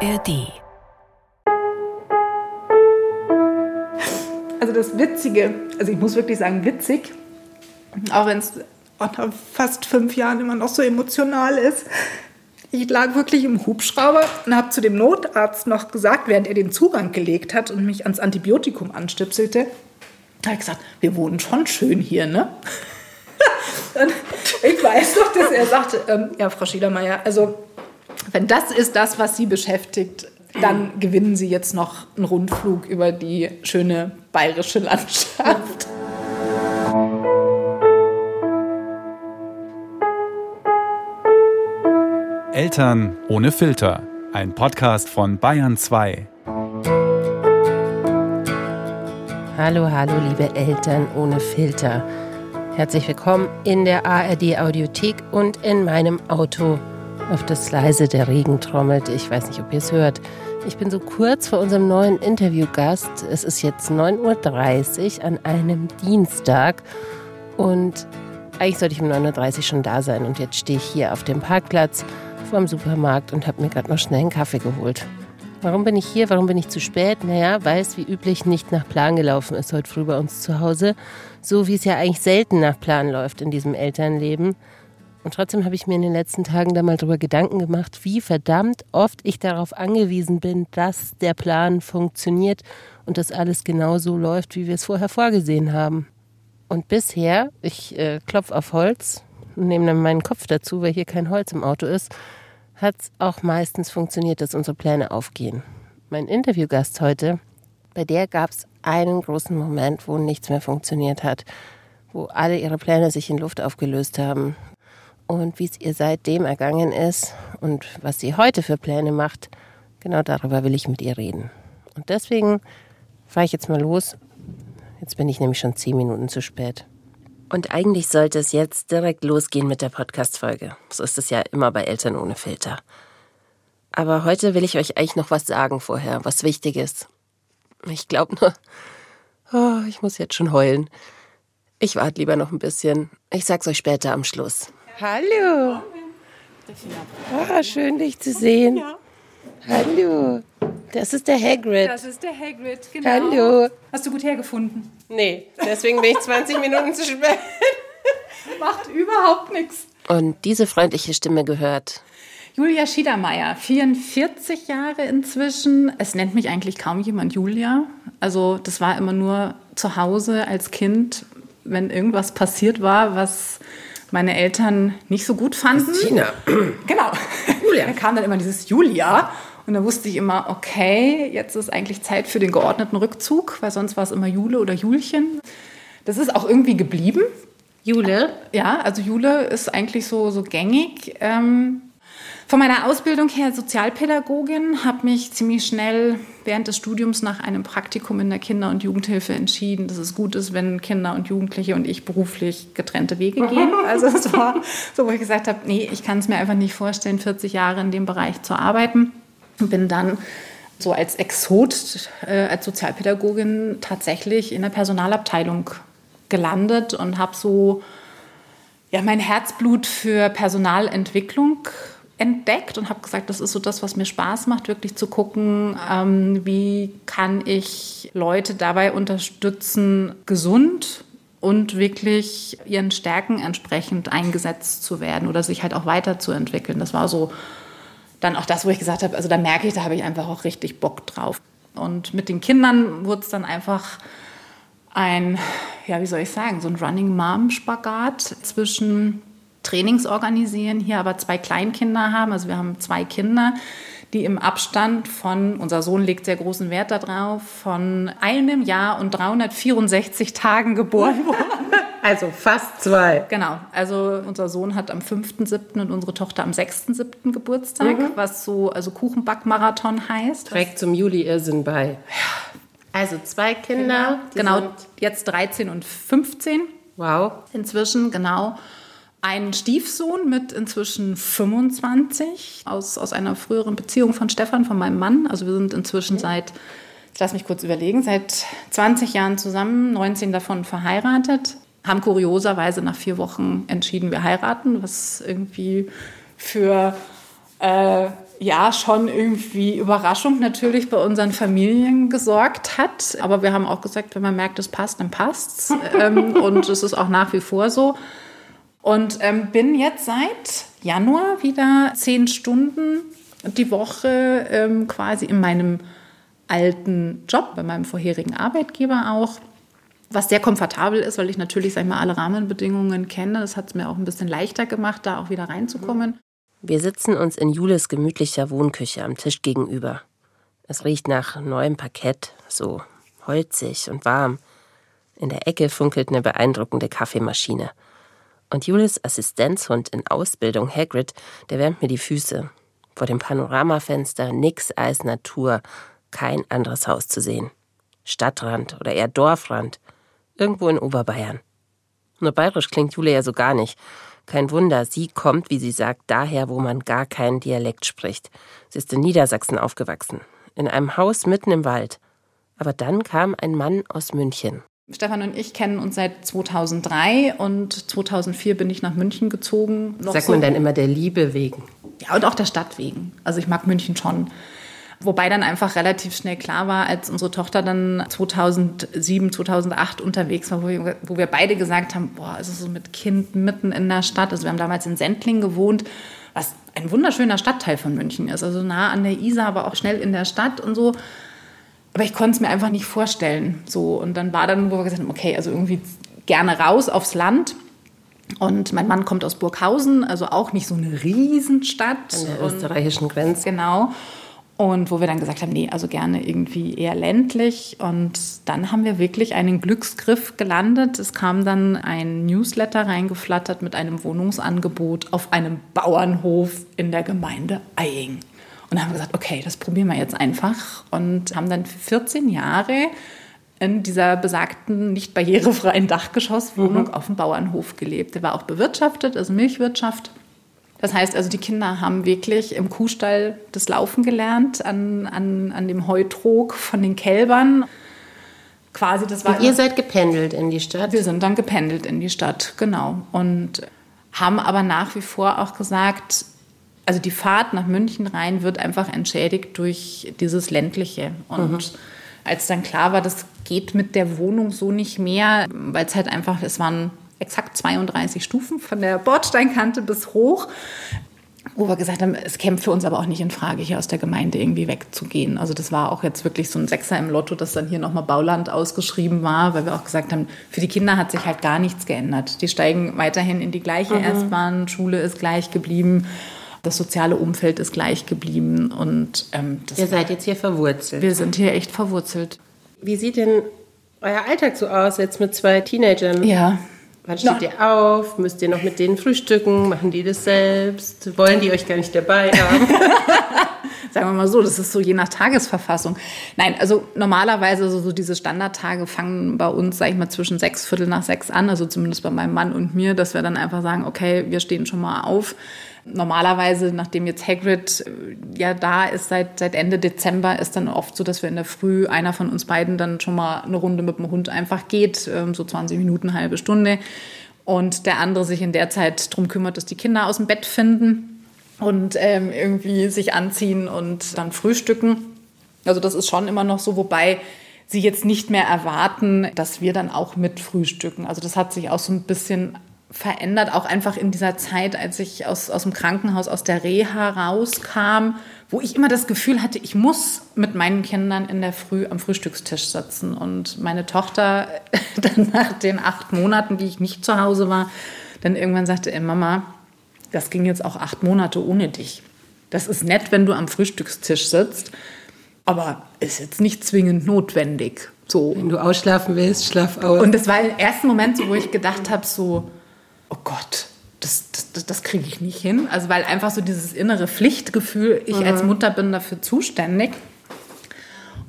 ARD. Also das Witzige, also ich muss wirklich sagen witzig, auch wenn es nach fast fünf Jahren immer noch so emotional ist. Ich lag wirklich im Hubschrauber und habe zu dem Notarzt noch gesagt, während er den Zugang gelegt hat und mich ans Antibiotikum anstipselte, da habe ich gesagt, wir wohnen schon schön hier, ne? ich weiß noch, dass er sagte, ähm, ja, Frau Schiedermeier, also wenn das ist das, was Sie beschäftigt, dann gewinnen Sie jetzt noch einen Rundflug über die schöne bayerische Landschaft. Eltern ohne Filter. Ein Podcast von Bayern 2. Hallo, hallo, liebe Eltern ohne Filter. Herzlich willkommen in der ARD Audiothek und in meinem Auto, auf das leise der Regen trommelt. Ich weiß nicht, ob ihr es hört. Ich bin so kurz vor unserem neuen Interviewgast. Es ist jetzt 9.30 Uhr an einem Dienstag und eigentlich sollte ich um 9.30 Uhr schon da sein und jetzt stehe ich hier auf dem Parkplatz vorm Supermarkt und habe mir gerade noch schnell einen Kaffee geholt. Warum bin ich hier? Warum bin ich zu spät? Naja, weil es wie üblich nicht nach Plan gelaufen ist heute früh bei uns zu Hause. So wie es ja eigentlich selten nach Plan läuft in diesem Elternleben. Und trotzdem habe ich mir in den letzten Tagen da mal drüber Gedanken gemacht, wie verdammt oft ich darauf angewiesen bin, dass der Plan funktioniert und dass alles genau so läuft, wie wir es vorher vorgesehen haben. Und bisher, ich äh, klopfe auf Holz und nehme dann meinen Kopf dazu, weil hier kein Holz im Auto ist, hat es auch meistens funktioniert, dass unsere Pläne aufgehen. Mein Interviewgast heute, bei der gab es einen großen Moment, wo nichts mehr funktioniert hat, wo alle ihre Pläne sich in Luft aufgelöst haben. Und wie es ihr seitdem ergangen ist und was sie heute für Pläne macht, genau darüber will ich mit ihr reden. Und deswegen fahre ich jetzt mal los. Jetzt bin ich nämlich schon zehn Minuten zu spät. Und eigentlich sollte es jetzt direkt losgehen mit der Podcast-Folge. So ist es ja immer bei Eltern ohne Filter. Aber heute will ich euch eigentlich noch was sagen vorher, was Wichtiges. Ich glaube nur, oh, ich muss jetzt schon heulen. Ich warte lieber noch ein bisschen. Ich sag's euch später am Schluss. Hallo. Oh, schön, dich zu sehen. Hallo. Das ist der Hagrid. Das ist der Hagrid, genau. Hallo. Hast du gut hergefunden? Nee, deswegen bin ich 20 Minuten zu spät. Macht überhaupt nichts. Und diese freundliche Stimme gehört. Julia Schiedermeier, 44 Jahre inzwischen. Es nennt mich eigentlich kaum jemand Julia. Also das war immer nur zu Hause als Kind, wenn irgendwas passiert war, was meine Eltern nicht so gut fanden. Tina. Genau. Julia. Da kam dann immer dieses Julia. Und da wusste ich immer, okay, jetzt ist eigentlich Zeit für den geordneten Rückzug, weil sonst war es immer Jule oder Julchen. Das ist auch irgendwie geblieben. Jule. Ja, also Jule ist eigentlich so, so gängig. Ähm, von meiner Ausbildung her Sozialpädagogin, habe mich ziemlich schnell während des Studiums nach einem Praktikum in der Kinder- und Jugendhilfe entschieden, dass es gut ist, wenn Kinder und Jugendliche und ich beruflich getrennte Wege gehen. Also es war so, wo ich gesagt habe, nee, ich kann es mir einfach nicht vorstellen, 40 Jahre in dem Bereich zu arbeiten. Und bin dann so als Exot, äh, als Sozialpädagogin tatsächlich in der Personalabteilung gelandet und habe so ja, mein Herzblut für Personalentwicklung entdeckt und habe gesagt, das ist so das, was mir Spaß macht, wirklich zu gucken, ähm, wie kann ich Leute dabei unterstützen, gesund und wirklich ihren Stärken entsprechend eingesetzt zu werden oder sich halt auch weiterzuentwickeln. Das war so dann auch das, wo ich gesagt habe, also da merke ich, da habe ich einfach auch richtig Bock drauf. Und mit den Kindern wurde es dann einfach ein, ja, wie soll ich sagen, so ein Running Mom-Spagat zwischen Trainings organisieren, hier aber zwei Kleinkinder haben. Also wir haben zwei Kinder, die im Abstand von, unser Sohn legt sehr großen Wert darauf, von einem Jahr und 364 Tagen geboren wurden. Also fast zwei. Genau, also unser Sohn hat am 5.7. und unsere Tochter am 6.7. Geburtstag, Mhm. was so, also Kuchenbackmarathon heißt. Trägt zum Juli-Irrsinn bei. Also zwei Kinder. Genau, sind- jetzt 13 und 15 Wow. inzwischen, genau. Ein Stiefsohn mit inzwischen 25 aus, aus einer früheren Beziehung von Stefan, von meinem Mann. Also wir sind inzwischen seit, ich lass mich kurz überlegen, seit 20 Jahren zusammen, 19 davon verheiratet. Haben kurioserweise nach vier Wochen entschieden, wir heiraten, was irgendwie für äh, ja schon irgendwie Überraschung natürlich bei unseren Familien gesorgt hat. Aber wir haben auch gesagt, wenn man merkt, es passt, dann passt's. ähm, und es ist auch nach wie vor so. Und ähm, bin jetzt seit Januar wieder zehn Stunden die Woche ähm, quasi in meinem alten Job, bei meinem vorherigen Arbeitgeber auch. Was sehr komfortabel ist, weil ich natürlich, sag ich mal, alle Rahmenbedingungen kenne. Das hat es mir auch ein bisschen leichter gemacht, da auch wieder reinzukommen. Wir sitzen uns in Jules gemütlicher Wohnküche am Tisch gegenüber. Es riecht nach neuem Parkett, so holzig und warm. In der Ecke funkelt eine beeindruckende Kaffeemaschine. Und Jules Assistenzhund in Ausbildung, Hagrid, der wärmt mir die Füße. Vor dem Panoramafenster nix als Natur, kein anderes Haus zu sehen. Stadtrand oder eher Dorfrand. Irgendwo in Oberbayern. Nur bayerisch klingt Julia ja so gar nicht. Kein Wunder, sie kommt, wie sie sagt, daher, wo man gar keinen Dialekt spricht. Sie ist in Niedersachsen aufgewachsen, in einem Haus mitten im Wald. Aber dann kam ein Mann aus München. Stefan und ich kennen uns seit 2003 und 2004 bin ich nach München gezogen. Noch Sagt man so, dann immer der Liebe wegen? Ja, und auch der Stadt wegen. Also ich mag München schon. Wobei dann einfach relativ schnell klar war, als unsere Tochter dann 2007, 2008 unterwegs war, wo wir, wo wir beide gesagt haben, boah, also so mit Kind mitten in der Stadt. Also wir haben damals in Sendling gewohnt, was ein wunderschöner Stadtteil von München ist. Also nah an der Isar, aber auch schnell in der Stadt und so. Aber ich konnte es mir einfach nicht vorstellen. So. Und dann war dann, wo wir gesagt haben, okay, also irgendwie gerne raus aufs Land. Und mein Mann kommt aus Burghausen, also auch nicht so eine Riesenstadt. An der österreichischen Grenze. Genau. Und wo wir dann gesagt haben, nee, also gerne irgendwie eher ländlich. Und dann haben wir wirklich einen Glücksgriff gelandet. Es kam dann ein Newsletter reingeflattert mit einem Wohnungsangebot auf einem Bauernhof in der Gemeinde Eying. Und haben gesagt, okay, das probieren wir jetzt einfach. Und haben dann 14 Jahre in dieser besagten, nicht barrierefreien Dachgeschosswohnung mhm. auf dem Bauernhof gelebt. Der war auch bewirtschaftet, also Milchwirtschaft. Das heißt also, die Kinder haben wirklich im Kuhstall das Laufen gelernt, an, an, an dem Heutrog von den Kälbern. Quasi, das war. Und ihr seid gependelt in die Stadt? Wir sind dann gependelt in die Stadt, genau. Und haben aber nach wie vor auch gesagt, also die Fahrt nach München rein wird einfach entschädigt durch dieses ländliche. Und mhm. als dann klar war, das geht mit der Wohnung so nicht mehr, weil es halt einfach, es waren exakt 32 Stufen von der Bordsteinkante bis hoch wo wir gesagt haben, es käme für uns aber auch nicht in Frage, hier aus der Gemeinde irgendwie wegzugehen. Also das war auch jetzt wirklich so ein Sechser im Lotto, dass dann hier nochmal Bauland ausgeschrieben war, weil wir auch gesagt haben, für die Kinder hat sich halt gar nichts geändert. Die steigen weiterhin in die gleiche mhm. S-Bahn, Schule ist gleich geblieben, das soziale Umfeld ist gleich geblieben. Und, ähm, Ihr seid jetzt hier verwurzelt. Wir sind hier echt verwurzelt. Wie sieht denn euer Alltag so aus, jetzt mit zwei Teenagern? Ja, Wann steht ihr auf? Müsst ihr noch mit denen frühstücken? Machen die das selbst? Wollen die euch gar nicht dabei haben? Sagen wir mal so, das ist so je nach Tagesverfassung. Nein, also normalerweise so, so diese Standardtage fangen bei uns, sag ich mal, zwischen sechs, Viertel nach sechs an, also zumindest bei meinem Mann und mir, dass wir dann einfach sagen, okay, wir stehen schon mal auf Normalerweise, nachdem jetzt Hagrid äh, ja da ist seit, seit Ende Dezember, ist dann oft so, dass wir in der Früh einer von uns beiden dann schon mal eine Runde mit dem Hund einfach geht, ähm, so 20 Minuten, halbe Stunde. Und der andere sich in der Zeit darum kümmert, dass die Kinder aus dem Bett finden und ähm, irgendwie sich anziehen und dann frühstücken. Also das ist schon immer noch so, wobei sie jetzt nicht mehr erwarten, dass wir dann auch mit frühstücken. Also das hat sich auch so ein bisschen verändert, auch einfach in dieser Zeit, als ich aus, aus dem Krankenhaus, aus der Reha rauskam, wo ich immer das Gefühl hatte, ich muss mit meinen Kindern in der Früh am Frühstückstisch sitzen. Und meine Tochter dann nach den acht Monaten, die ich nicht zu Hause war, dann irgendwann sagte, ey Mama, das ging jetzt auch acht Monate ohne dich. Das ist nett, wenn du am Frühstückstisch sitzt, aber ist jetzt nicht zwingend notwendig. So. Wenn du ausschlafen willst, schlaf aus. Und das war der erste Moment, wo ich gedacht habe, so, oh Gott, das, das, das kriege ich nicht hin. Also weil einfach so dieses innere Pflichtgefühl, ich mhm. als Mutter bin dafür zuständig.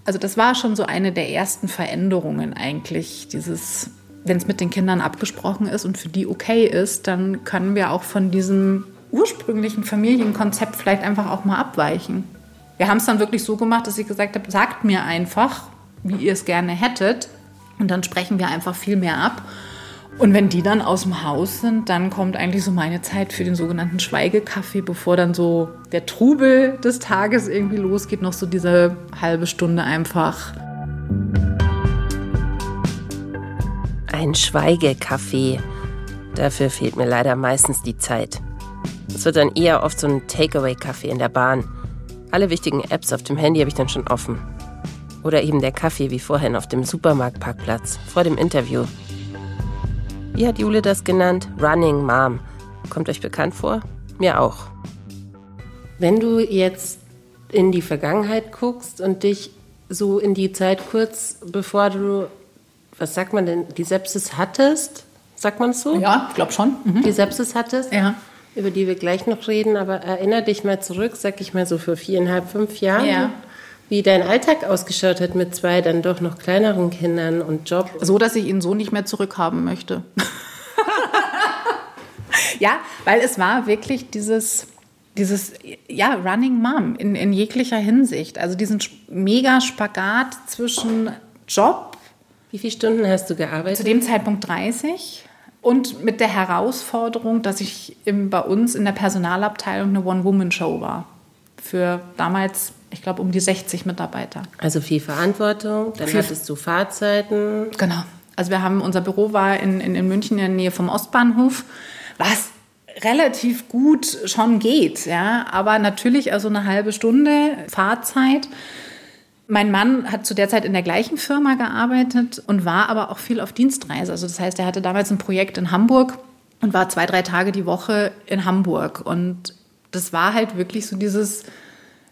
Also das war schon so eine der ersten Veränderungen eigentlich, dieses, wenn es mit den Kindern abgesprochen ist und für die okay ist, dann können wir auch von diesem ursprünglichen Familienkonzept vielleicht einfach auch mal abweichen. Wir haben es dann wirklich so gemacht, dass ich gesagt habe, sagt mir einfach, wie ihr es gerne hättet und dann sprechen wir einfach viel mehr ab. Und wenn die dann aus dem Haus sind, dann kommt eigentlich so meine Zeit für den sogenannten Schweigekaffee, bevor dann so der Trubel des Tages irgendwie losgeht, noch so diese halbe Stunde einfach. Ein Schweigekaffee. Dafür fehlt mir leider meistens die Zeit. Es wird dann eher oft so ein Takeaway-Kaffee in der Bahn. Alle wichtigen Apps auf dem Handy habe ich dann schon offen. Oder eben der Kaffee wie vorhin auf dem Supermarktparkplatz vor dem Interview. Wie hat Jule das genannt? Running Mom. Kommt euch bekannt vor? Mir auch. Wenn du jetzt in die Vergangenheit guckst und dich so in die Zeit kurz bevor du, was sagt man denn, die Sepsis hattest, sagt man es so? Ja, ich glaube schon. Mhm. Die Sepsis hattest, ja. über die wir gleich noch reden, aber erinnere dich mal zurück, sag ich mal so für viereinhalb, fünf Jahren. Ja wie dein Alltag ausgeschaut hat mit zwei dann doch noch kleineren Kindern und Job. So, dass ich ihn so nicht mehr zurückhaben möchte. ja, weil es war wirklich dieses, dieses ja, Running Mom in, in jeglicher Hinsicht. Also diesen mega Spagat zwischen Job. Wie viele Stunden hast du gearbeitet? Zu dem Zeitpunkt 30. Und mit der Herausforderung, dass ich im, bei uns in der Personalabteilung eine One-Woman-Show war. Für damals ich glaube, um die 60 Mitarbeiter. Also viel Verantwortung, dann viel hattest du Fahrzeiten. Genau. Also wir haben, unser Büro war in, in, in München in der Nähe vom Ostbahnhof, was relativ gut schon geht, ja, aber natürlich also eine halbe Stunde Fahrzeit. Mein Mann hat zu der Zeit in der gleichen Firma gearbeitet und war aber auch viel auf Dienstreise. Also das heißt, er hatte damals ein Projekt in Hamburg und war zwei, drei Tage die Woche in Hamburg. Und das war halt wirklich so dieses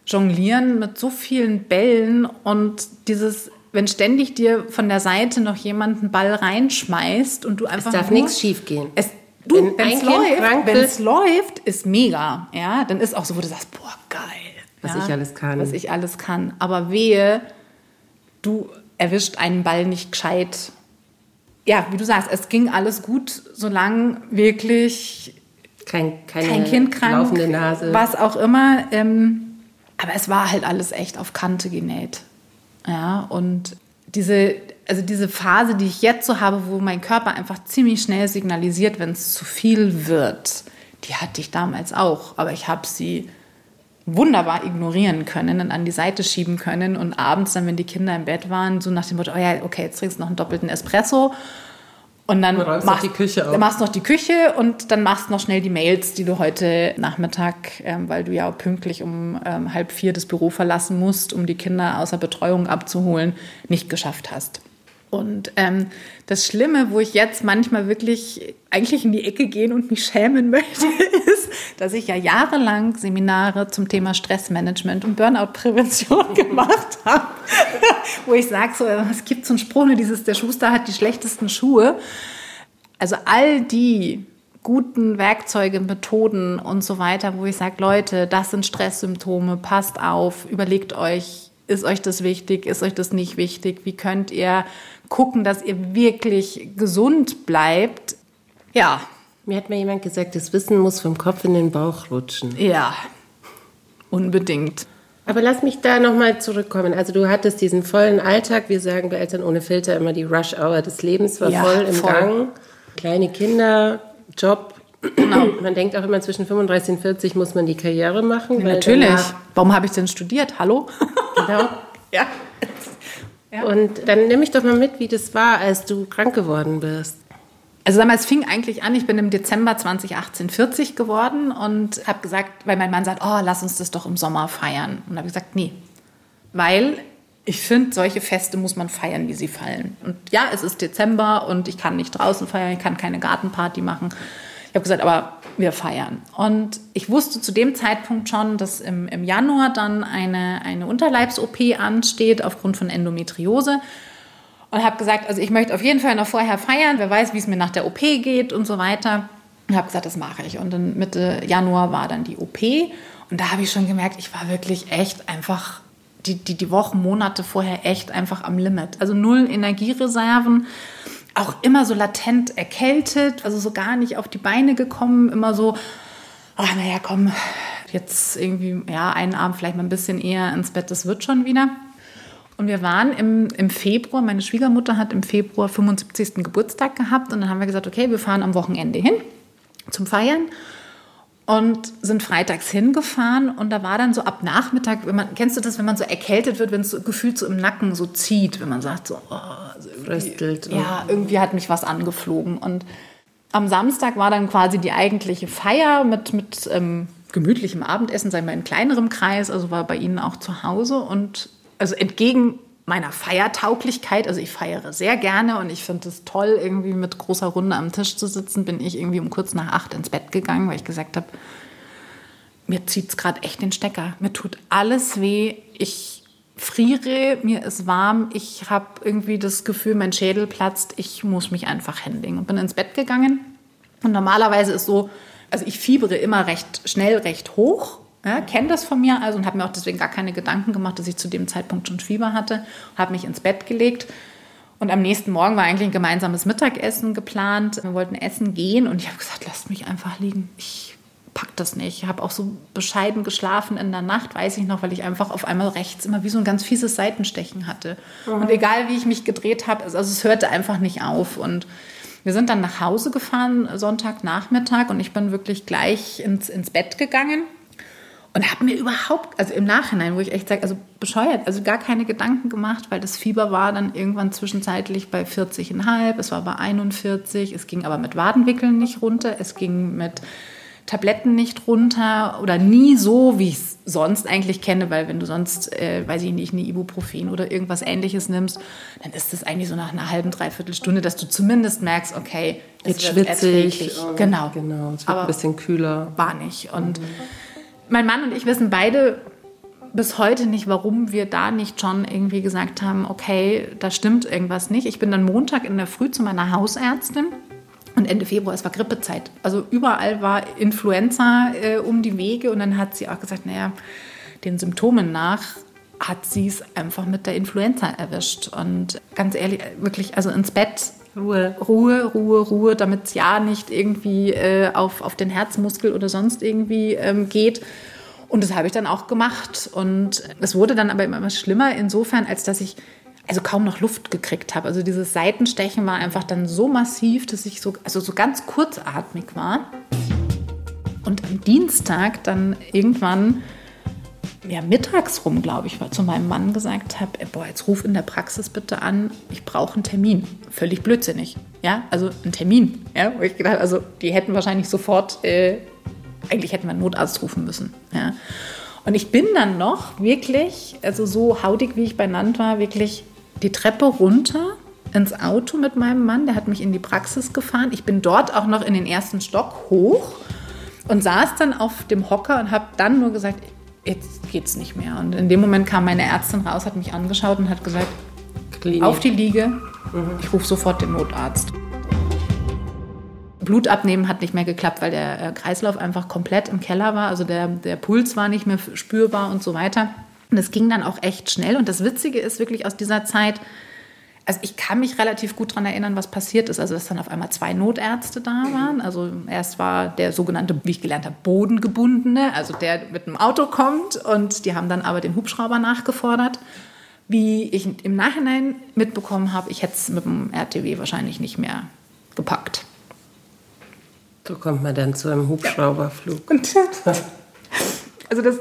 Jonglieren mit so vielen Bällen und dieses, wenn ständig dir von der Seite noch jemand einen Ball reinschmeißt und du einfach. Es darf nichts schief gehen. Es, du, wenn es läuft, läuft, ist mega. Ja, dann ist auch so, wo du sagst, boah, geil. Was ja, ich alles kann. Was ich alles kann. Aber wehe, du erwischt einen Ball nicht gescheit. Ja, wie du sagst, es ging alles gut, solange wirklich kein, keine kein Kind krank, laufende Nase. was auch immer. Ähm, aber es war halt alles echt auf Kante genäht. Ja, und diese, also diese Phase, die ich jetzt so habe, wo mein Körper einfach ziemlich schnell signalisiert, wenn es zu viel wird, die hatte ich damals auch. Aber ich habe sie wunderbar ignorieren können und an die Seite schieben können und abends dann, wenn die Kinder im Bett waren, so nach dem Motto, oh ja, okay, jetzt trinkst du noch einen doppelten Espresso und dann machst, noch die Küche auf. machst noch die Küche und dann machst noch schnell die Mails, die du heute Nachmittag, ähm, weil du ja auch pünktlich um ähm, halb vier das Büro verlassen musst, um die Kinder außer Betreuung abzuholen, nicht geschafft hast. Und ähm, das Schlimme, wo ich jetzt manchmal wirklich eigentlich in die Ecke gehen und mich schämen möchte, ist, dass ich ja jahrelang Seminare zum Thema Stressmanagement und Burnout-Prävention gemacht habe, wo ich sage, so, es gibt so einen Spruch, ne, dieses, der Schuster hat die schlechtesten Schuhe. Also all die guten Werkzeuge, Methoden und so weiter, wo ich sage, Leute, das sind Stresssymptome, passt auf, überlegt euch, ist euch das wichtig, ist euch das nicht wichtig, wie könnt ihr gucken, dass ihr wirklich gesund bleibt. Ja. Mir hat mal jemand gesagt, das Wissen muss vom Kopf in den Bauch rutschen. Ja, unbedingt. Aber lass mich da nochmal zurückkommen. Also du hattest diesen vollen Alltag, wir sagen bei Eltern ohne Filter immer die Rush-Hour des Lebens war ja, voll im voll. Gang. Kleine Kinder, Job. Genau. Man denkt auch immer, zwischen 35 und 40 muss man die Karriere machen. Ja, natürlich. Warum habe ich denn studiert? Hallo? Genau. ja. Ja. Und dann nimm mich doch mal mit, wie das war, als du krank geworden bist. Also damals fing eigentlich an, ich bin im Dezember 2018 40 geworden und habe gesagt, weil mein Mann sagt, oh, lass uns das doch im Sommer feiern. Und habe ich gesagt, nee, weil ich finde, solche Feste muss man feiern, wie sie fallen. Und ja, es ist Dezember und ich kann nicht draußen feiern, ich kann keine Gartenparty machen. Habe gesagt, aber wir feiern. Und ich wusste zu dem Zeitpunkt schon, dass im, im Januar dann eine, eine Unterleibs-OP ansteht aufgrund von Endometriose. Und habe gesagt, also ich möchte auf jeden Fall noch vorher feiern, wer weiß, wie es mir nach der OP geht und so weiter. Und habe gesagt, das mache ich. Und dann Mitte Januar war dann die OP. Und da habe ich schon gemerkt, ich war wirklich echt einfach die, die, die Wochen, Monate vorher echt einfach am Limit. Also null Energiereserven auch immer so latent erkältet, also so gar nicht auf die Beine gekommen, immer so, ach naja, komm, jetzt irgendwie, ja, einen Abend vielleicht mal ein bisschen eher ins Bett, das wird schon wieder. Und wir waren im, im Februar, meine Schwiegermutter hat im Februar 75. Geburtstag gehabt und dann haben wir gesagt, okay, wir fahren am Wochenende hin zum Feiern und sind freitags hingefahren und da war dann so ab Nachmittag, wenn man, kennst du das, wenn man so erkältet wird, wenn es so gefühlt so im Nacken so zieht, wenn man sagt so, oh, also Fröstelt. ja, irgendwie hat mich was angeflogen und am Samstag war dann quasi die eigentliche Feier mit, mit ähm, gemütlichem Abendessen, sei mal in kleinerem Kreis, also war bei ihnen auch zu Hause und also entgegen meiner Feiertauglichkeit, also ich feiere sehr gerne und ich finde es toll, irgendwie mit großer Runde am Tisch zu sitzen, bin ich irgendwie um kurz nach acht ins Bett gegangen, weil ich gesagt habe, mir zieht es gerade echt den Stecker. Mir tut alles weh. Ich friere, mir ist warm. Ich habe irgendwie das Gefühl, mein Schädel platzt. Ich muss mich einfach händigen und bin ins Bett gegangen. Und normalerweise ist so, also ich fiebere immer recht schnell, recht hoch ja, kenne das von mir also und habe mir auch deswegen gar keine Gedanken gemacht, dass ich zu dem Zeitpunkt schon Fieber hatte. Habe mich ins Bett gelegt. Und am nächsten Morgen war eigentlich ein gemeinsames Mittagessen geplant. Wir wollten essen gehen und ich habe gesagt, lasst mich einfach liegen. Ich pack das nicht. Ich habe auch so bescheiden geschlafen in der Nacht, weiß ich noch, weil ich einfach auf einmal rechts immer wie so ein ganz fieses Seitenstechen hatte. Mhm. Und egal wie ich mich gedreht habe, also es hörte einfach nicht auf. Und wir sind dann nach Hause gefahren, Sonntagnachmittag, und ich bin wirklich gleich ins, ins Bett gegangen und habe mir überhaupt, also im Nachhinein, wo ich echt sage, also bescheuert, also gar keine Gedanken gemacht, weil das Fieber war dann irgendwann zwischenzeitlich bei 40,5, es war bei 41, es ging aber mit Wadenwickeln nicht runter, es ging mit Tabletten nicht runter oder nie so, wie ich es sonst eigentlich kenne, weil wenn du sonst, äh, weiß ich nicht, eine Ibuprofen oder irgendwas ähnliches nimmst, dann ist das eigentlich so nach einer halben, dreiviertel Stunde, dass du zumindest merkst, okay, es Jetzt schwitzig. Genau. genau. Es wird aber ein bisschen kühler. War nicht. Und mhm mein Mann und ich wissen beide bis heute nicht, warum wir da nicht schon irgendwie gesagt haben, okay, da stimmt irgendwas nicht. Ich bin dann Montag in der Früh zu meiner Hausärztin und Ende Februar, es war Grippezeit. Also überall war Influenza äh, um die Wege und dann hat sie auch gesagt, naja, den Symptomen nach hat sie es einfach mit der Influenza erwischt. Und ganz ehrlich, wirklich, also ins Bett Ruhe. Ruhe, Ruhe, Ruhe, damit es ja nicht irgendwie äh, auf, auf den Herzmuskel oder sonst irgendwie ähm, geht. Und das habe ich dann auch gemacht. Und es wurde dann aber immer schlimmer, insofern, als dass ich also kaum noch Luft gekriegt habe. Also dieses Seitenstechen war einfach dann so massiv, dass ich so, also so ganz kurzatmig war. Und am Dienstag dann irgendwann ja, mittags rum, glaube ich, zu meinem Mann gesagt habe, äh, boah, jetzt ruf in der Praxis bitte an, ich brauche einen Termin. Völlig blödsinnig. Ja, also einen Termin. Ja, wo ich gedacht, also die hätten wahrscheinlich sofort, äh, eigentlich hätten wir einen Notarzt rufen müssen. Ja. Und ich bin dann noch wirklich, also so hautig wie ich benannt war, wirklich die Treppe runter ins Auto mit meinem Mann. Der hat mich in die Praxis gefahren. Ich bin dort auch noch in den ersten Stock hoch und saß dann auf dem Hocker und habe dann nur gesagt, jetzt geht's nicht mehr. Und in dem Moment kam meine Ärztin raus, hat mich angeschaut und hat gesagt, Klinik. auf die Liege, mhm. ich rufe sofort den Notarzt. Blut abnehmen hat nicht mehr geklappt, weil der äh, Kreislauf einfach komplett im Keller war. Also der, der Puls war nicht mehr spürbar und so weiter. Und es ging dann auch echt schnell. Und das Witzige ist wirklich aus dieser Zeit, also ich kann mich relativ gut daran erinnern, was passiert ist. Also dass dann auf einmal zwei Notärzte da waren. Also erst war der sogenannte, wie ich gelernt habe, Bodengebundene, also der mit dem Auto kommt und die haben dann aber den Hubschrauber nachgefordert. Wie ich im Nachhinein mitbekommen habe, ich hätte es mit dem RTW wahrscheinlich nicht mehr gepackt. So kommt man dann zu einem Hubschrauberflug. Also, das,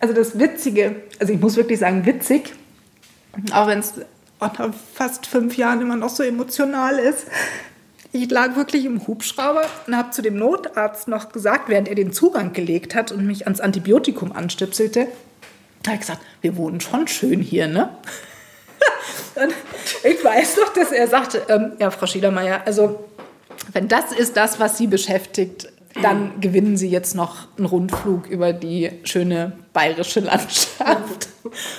also das Witzige, also ich muss wirklich sagen witzig, auch wenn es nach fast fünf Jahren immer noch so emotional ist. Ich lag wirklich im Hubschrauber und habe zu dem Notarzt noch gesagt, während er den Zugang gelegt hat und mich ans Antibiotikum anstipselte, habe ich gesagt, wir wohnen schon schön hier, ne? und ich weiß noch, dass er sagte, ähm, ja, Frau Schiedermeier, also wenn das ist das, was Sie beschäftigt, dann gewinnen Sie jetzt noch einen Rundflug über die schöne bayerische Landschaft.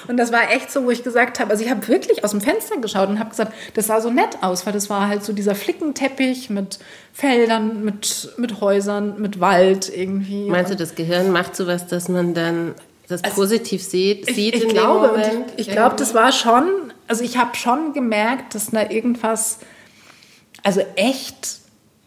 Und das war echt so, wo ich gesagt habe, also ich habe wirklich aus dem Fenster geschaut und habe gesagt, das sah so nett aus, weil das war halt so dieser Flickenteppich mit Feldern, mit, mit Häusern, mit Wald irgendwie. Meinst du, das Gehirn macht sowas, dass man dann das also positiv sieht, sieht ich, ich glaube, Ich, ich glaube, das war schon, also ich habe schon gemerkt, dass da irgendwas, also echt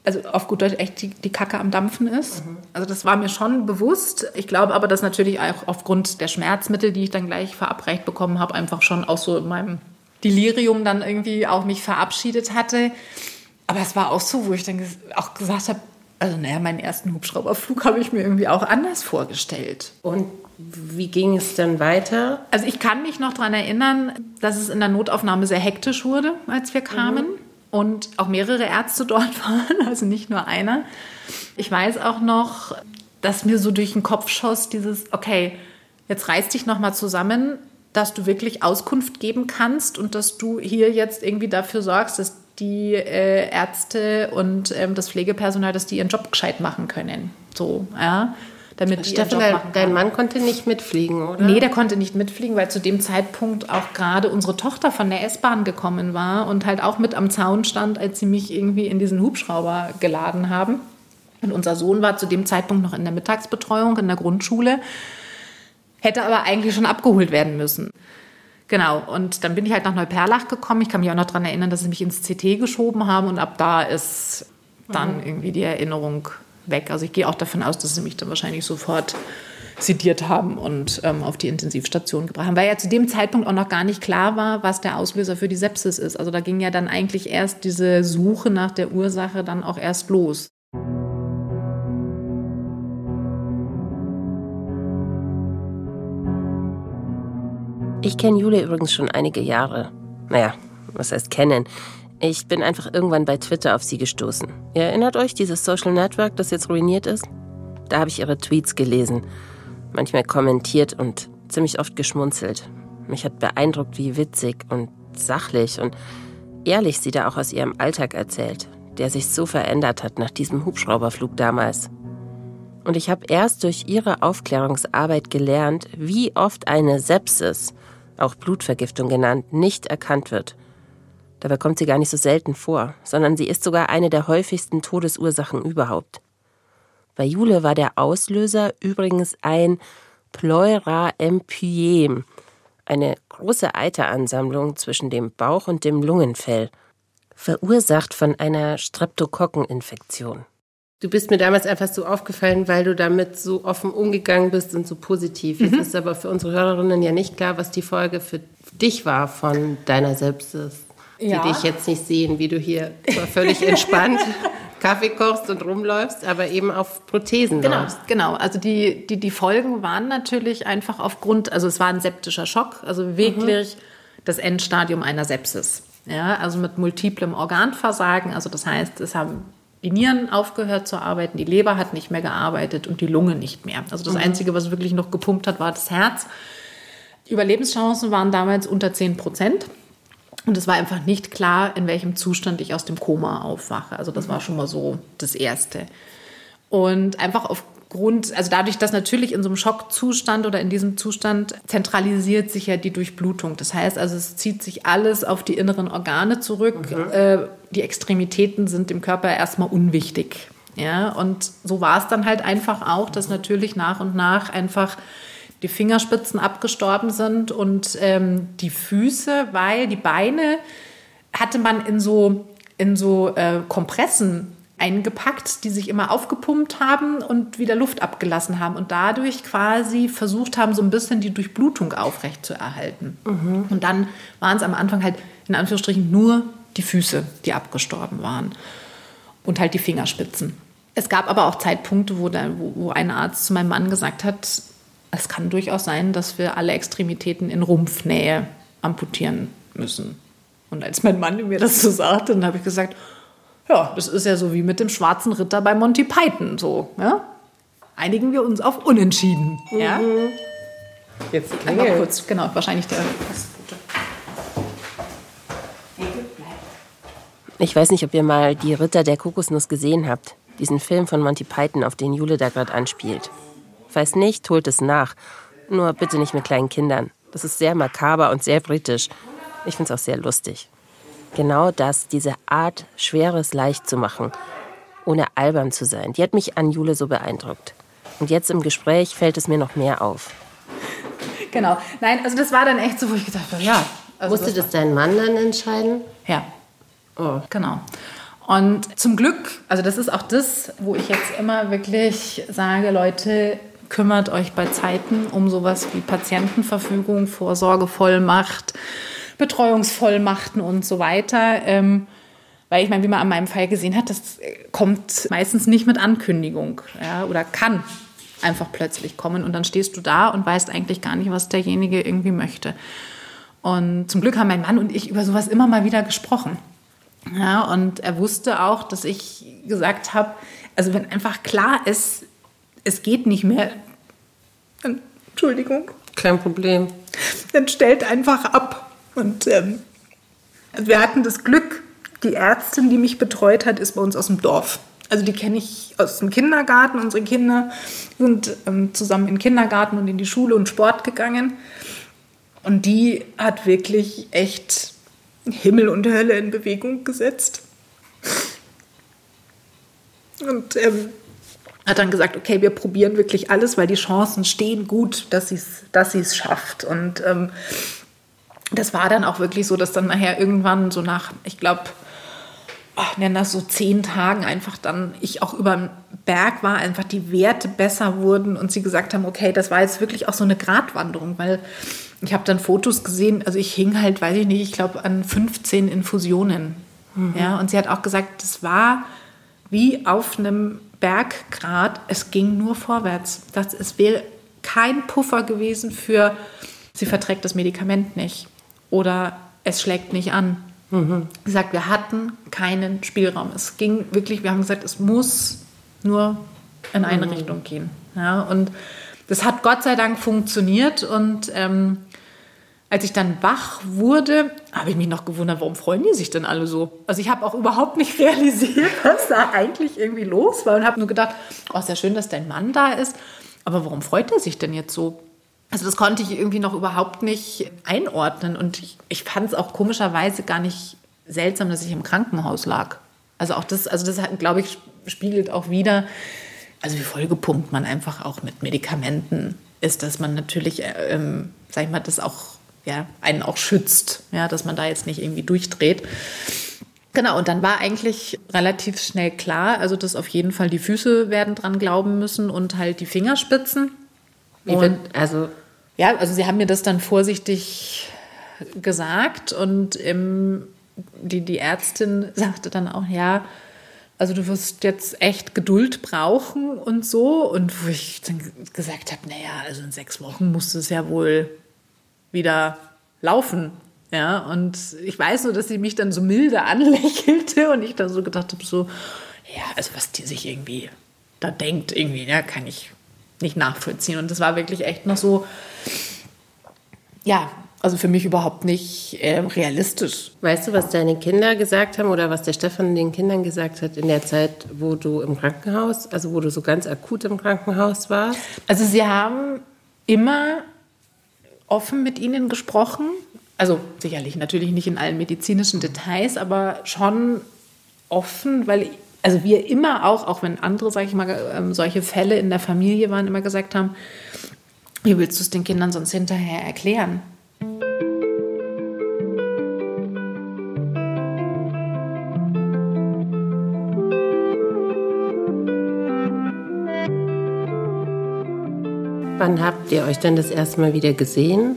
also auf gut Deutsch echt die, die Kacke am Dampfen ist. Mhm. Also das war mir schon bewusst. Ich glaube aber, dass natürlich auch aufgrund der Schmerzmittel, die ich dann gleich verabreicht bekommen habe, einfach schon auch so in meinem Delirium dann irgendwie auch mich verabschiedet hatte. Aber es war auch so, wo ich dann auch gesagt habe, also naja, meinen ersten Hubschrauberflug habe ich mir irgendwie auch anders vorgestellt. Und wie ging es dann weiter? Also ich kann mich noch daran erinnern, dass es in der Notaufnahme sehr hektisch wurde, als wir kamen. Mhm und auch mehrere Ärzte dort waren, also nicht nur einer. Ich weiß auch noch, dass mir so durch den Kopf schoss dieses, okay, jetzt reiß dich nochmal zusammen, dass du wirklich Auskunft geben kannst und dass du hier jetzt irgendwie dafür sorgst, dass die äh, Ärzte und ähm, das Pflegepersonal, dass die ihren Job gescheit machen können. So, ja damit Stefan, dein, dein Mann konnte nicht mitfliegen, oder? Nee, der konnte nicht mitfliegen, weil zu dem Zeitpunkt auch gerade unsere Tochter von der S-Bahn gekommen war und halt auch mit am Zaun stand, als sie mich irgendwie in diesen Hubschrauber geladen haben. Und unser Sohn war zu dem Zeitpunkt noch in der Mittagsbetreuung in der Grundschule, hätte aber eigentlich schon abgeholt werden müssen. Genau, und dann bin ich halt nach Neuperlach gekommen. Ich kann mich auch noch daran erinnern, dass sie mich ins CT geschoben haben und ab da ist dann mhm. irgendwie die Erinnerung weg. Also ich gehe auch davon aus, dass sie mich dann wahrscheinlich sofort sediert haben und ähm, auf die Intensivstation gebracht haben, weil ja zu dem Zeitpunkt auch noch gar nicht klar war, was der Auslöser für die Sepsis ist. Also da ging ja dann eigentlich erst diese Suche nach der Ursache dann auch erst los. Ich kenne Jule übrigens schon einige Jahre. Naja, was heißt kennen? Ich bin einfach irgendwann bei Twitter auf sie gestoßen. Ihr erinnert euch, dieses Social Network, das jetzt ruiniert ist? Da habe ich ihre Tweets gelesen, manchmal kommentiert und ziemlich oft geschmunzelt. Mich hat beeindruckt, wie witzig und sachlich und ehrlich sie da auch aus ihrem Alltag erzählt, der sich so verändert hat nach diesem Hubschrauberflug damals. Und ich habe erst durch ihre Aufklärungsarbeit gelernt, wie oft eine Sepsis, auch Blutvergiftung genannt, nicht erkannt wird Dabei kommt sie gar nicht so selten vor, sondern sie ist sogar eine der häufigsten Todesursachen überhaupt. Bei Jule war der Auslöser übrigens ein Pleuraempyem, eine große Eiteransammlung zwischen dem Bauch und dem Lungenfell, verursacht von einer Streptokokkeninfektion. Du bist mir damals einfach so aufgefallen, weil du damit so offen umgegangen bist und so positiv. Mhm. Jetzt ist aber für unsere Hörerinnen ja nicht klar, was die Folge für dich war von deiner Selbstes ja. die dich jetzt nicht sehen, wie du hier zwar völlig entspannt Kaffee kochst und rumläufst, aber eben auf Prothesen genau, läufst. Genau, also die, die, die Folgen waren natürlich einfach aufgrund, also es war ein septischer Schock, also wirklich mhm. das Endstadium einer Sepsis. Ja, also mit multiplem Organversagen, also das heißt, es haben die Nieren aufgehört zu arbeiten, die Leber hat nicht mehr gearbeitet und die Lunge nicht mehr. Also das mhm. Einzige, was wirklich noch gepumpt hat, war das Herz. Die Überlebenschancen waren damals unter 10 Prozent. Und es war einfach nicht klar, in welchem Zustand ich aus dem Koma aufwache. Also das war schon mal so das Erste. Und einfach aufgrund, also dadurch, dass natürlich in so einem Schockzustand oder in diesem Zustand zentralisiert sich ja die Durchblutung. Das heißt also, es zieht sich alles auf die inneren Organe zurück. Mhm. Äh, die Extremitäten sind dem Körper erstmal unwichtig. Ja, und so war es dann halt einfach auch, dass natürlich nach und nach einfach die Fingerspitzen abgestorben sind und ähm, die Füße, weil die Beine hatte man in so, in so äh, Kompressen eingepackt, die sich immer aufgepumpt haben und wieder Luft abgelassen haben und dadurch quasi versucht haben, so ein bisschen die Durchblutung aufrechtzuerhalten. Mhm. Und dann waren es am Anfang halt in Anführungsstrichen nur die Füße, die abgestorben waren und halt die Fingerspitzen. Es gab aber auch Zeitpunkte, wo, der, wo, wo ein Arzt zu meinem Mann gesagt hat, es kann durchaus sein, dass wir alle Extremitäten in Rumpfnähe amputieren müssen. Und als mein Mann mir das so sagte, dann habe ich gesagt, ja, das ist ja so wie mit dem schwarzen Ritter bei Monty Python. So, ja? Einigen wir uns auf Unentschieden. Mhm. Ja? Jetzt klingelt. kurz, genau, wahrscheinlich der. Ich weiß nicht, ob ihr mal die Ritter der Kokosnuss gesehen habt. Diesen Film von Monty Python, auf den Jule da gerade anspielt. Falls nicht, holt es nach. Nur bitte nicht mit kleinen Kindern. Das ist sehr makaber und sehr britisch. Ich finde es auch sehr lustig. Genau das, diese Art, Schweres leicht zu machen, ohne albern zu sein, die hat mich an Jule so beeindruckt. Und jetzt im Gespräch fällt es mir noch mehr auf. Genau. Nein, also das war dann echt so, wo ich gedacht habe, ja. Also Musste das dein Mann dann entscheiden? Ja. Oh. Genau. Und zum Glück, also das ist auch das, wo ich jetzt immer wirklich sage, Leute, kümmert euch bei Zeiten um sowas wie Patientenverfügung, Vorsorgevollmacht, Betreuungsvollmachten und so weiter. Ähm, weil ich meine, wie man an meinem Fall gesehen hat, das kommt meistens nicht mit Ankündigung ja, oder kann einfach plötzlich kommen und dann stehst du da und weißt eigentlich gar nicht, was derjenige irgendwie möchte. Und zum Glück haben mein Mann und ich über sowas immer mal wieder gesprochen. Ja, und er wusste auch, dass ich gesagt habe, also wenn einfach klar ist, es geht nicht mehr, Entschuldigung. Kein Problem. Dann stellt einfach ab. Und ähm, wir hatten das Glück, die Ärztin, die mich betreut hat, ist bei uns aus dem Dorf. Also die kenne ich aus dem Kindergarten. Unsere Kinder sind ähm, zusammen in den Kindergarten und in die Schule und Sport gegangen. Und die hat wirklich echt Himmel und Hölle in Bewegung gesetzt. Und ähm, hat dann gesagt, okay, wir probieren wirklich alles, weil die Chancen stehen gut, dass sie es dass schafft. Und ähm, das war dann auch wirklich so, dass dann nachher irgendwann so nach, ich glaube, ach, nennen das so zehn Tagen einfach dann ich auch über den Berg war, einfach die Werte besser wurden und sie gesagt haben, okay, das war jetzt wirklich auch so eine Gratwanderung, weil ich habe dann Fotos gesehen, also ich hing halt, weiß ich nicht, ich glaube an 15 Infusionen. Mhm. Ja, und sie hat auch gesagt, das war wie auf einem Berggrat, es ging nur vorwärts. Das, es wäre kein Puffer gewesen für, sie verträgt das Medikament nicht oder es schlägt nicht an. Mhm. Gesagt, wir hatten keinen Spielraum. Es ging wirklich, wir haben gesagt, es muss nur in eine mhm. Richtung gehen. Ja, und das hat Gott sei Dank funktioniert und ähm, als ich dann wach wurde, habe ich mich noch gewundert, warum freuen die sich denn alle so? Also ich habe auch überhaupt nicht realisiert, was da eigentlich irgendwie los war und habe nur gedacht, oh, ist ja schön, dass dein Mann da ist, aber warum freut er sich denn jetzt so? Also das konnte ich irgendwie noch überhaupt nicht einordnen und ich, ich fand es auch komischerweise gar nicht seltsam, dass ich im Krankenhaus lag. Also auch das, also das glaube ich spiegelt auch wieder, also wie vollgepumpt man einfach auch mit Medikamenten ist, dass man natürlich, äh, ähm, sag ich mal, das auch ja, einen auch schützt, ja, dass man da jetzt nicht irgendwie durchdreht. Genau, und dann war eigentlich relativ schnell klar, also dass auf jeden Fall die Füße werden dran glauben müssen und halt die Fingerspitzen. Wie und, also ja, also sie haben mir das dann vorsichtig gesagt und im, die, die Ärztin sagte dann auch, ja, also du wirst jetzt echt Geduld brauchen und so. Und wo ich dann gesagt habe, naja, also in sechs Wochen muss es ja wohl wieder laufen. Ja, und ich weiß nur, dass sie mich dann so milde anlächelte und ich dann so gedacht habe, so, ja, also was die sich irgendwie da denkt, irgendwie, ja, kann ich nicht nachvollziehen. Und das war wirklich echt noch so, ja, also für mich überhaupt nicht äh, realistisch. Weißt du, was deine Kinder gesagt haben oder was der Stefan den Kindern gesagt hat in der Zeit, wo du im Krankenhaus, also wo du so ganz akut im Krankenhaus warst? Also sie haben immer offen mit ihnen gesprochen. Also sicherlich natürlich nicht in allen medizinischen Details, aber schon offen, weil also wir immer auch, auch wenn andere, sage ich mal, ähm, solche Fälle in der Familie waren, immer gesagt haben, wie willst du es den Kindern sonst hinterher erklären? Wann habt ihr euch denn das erste Mal wieder gesehen?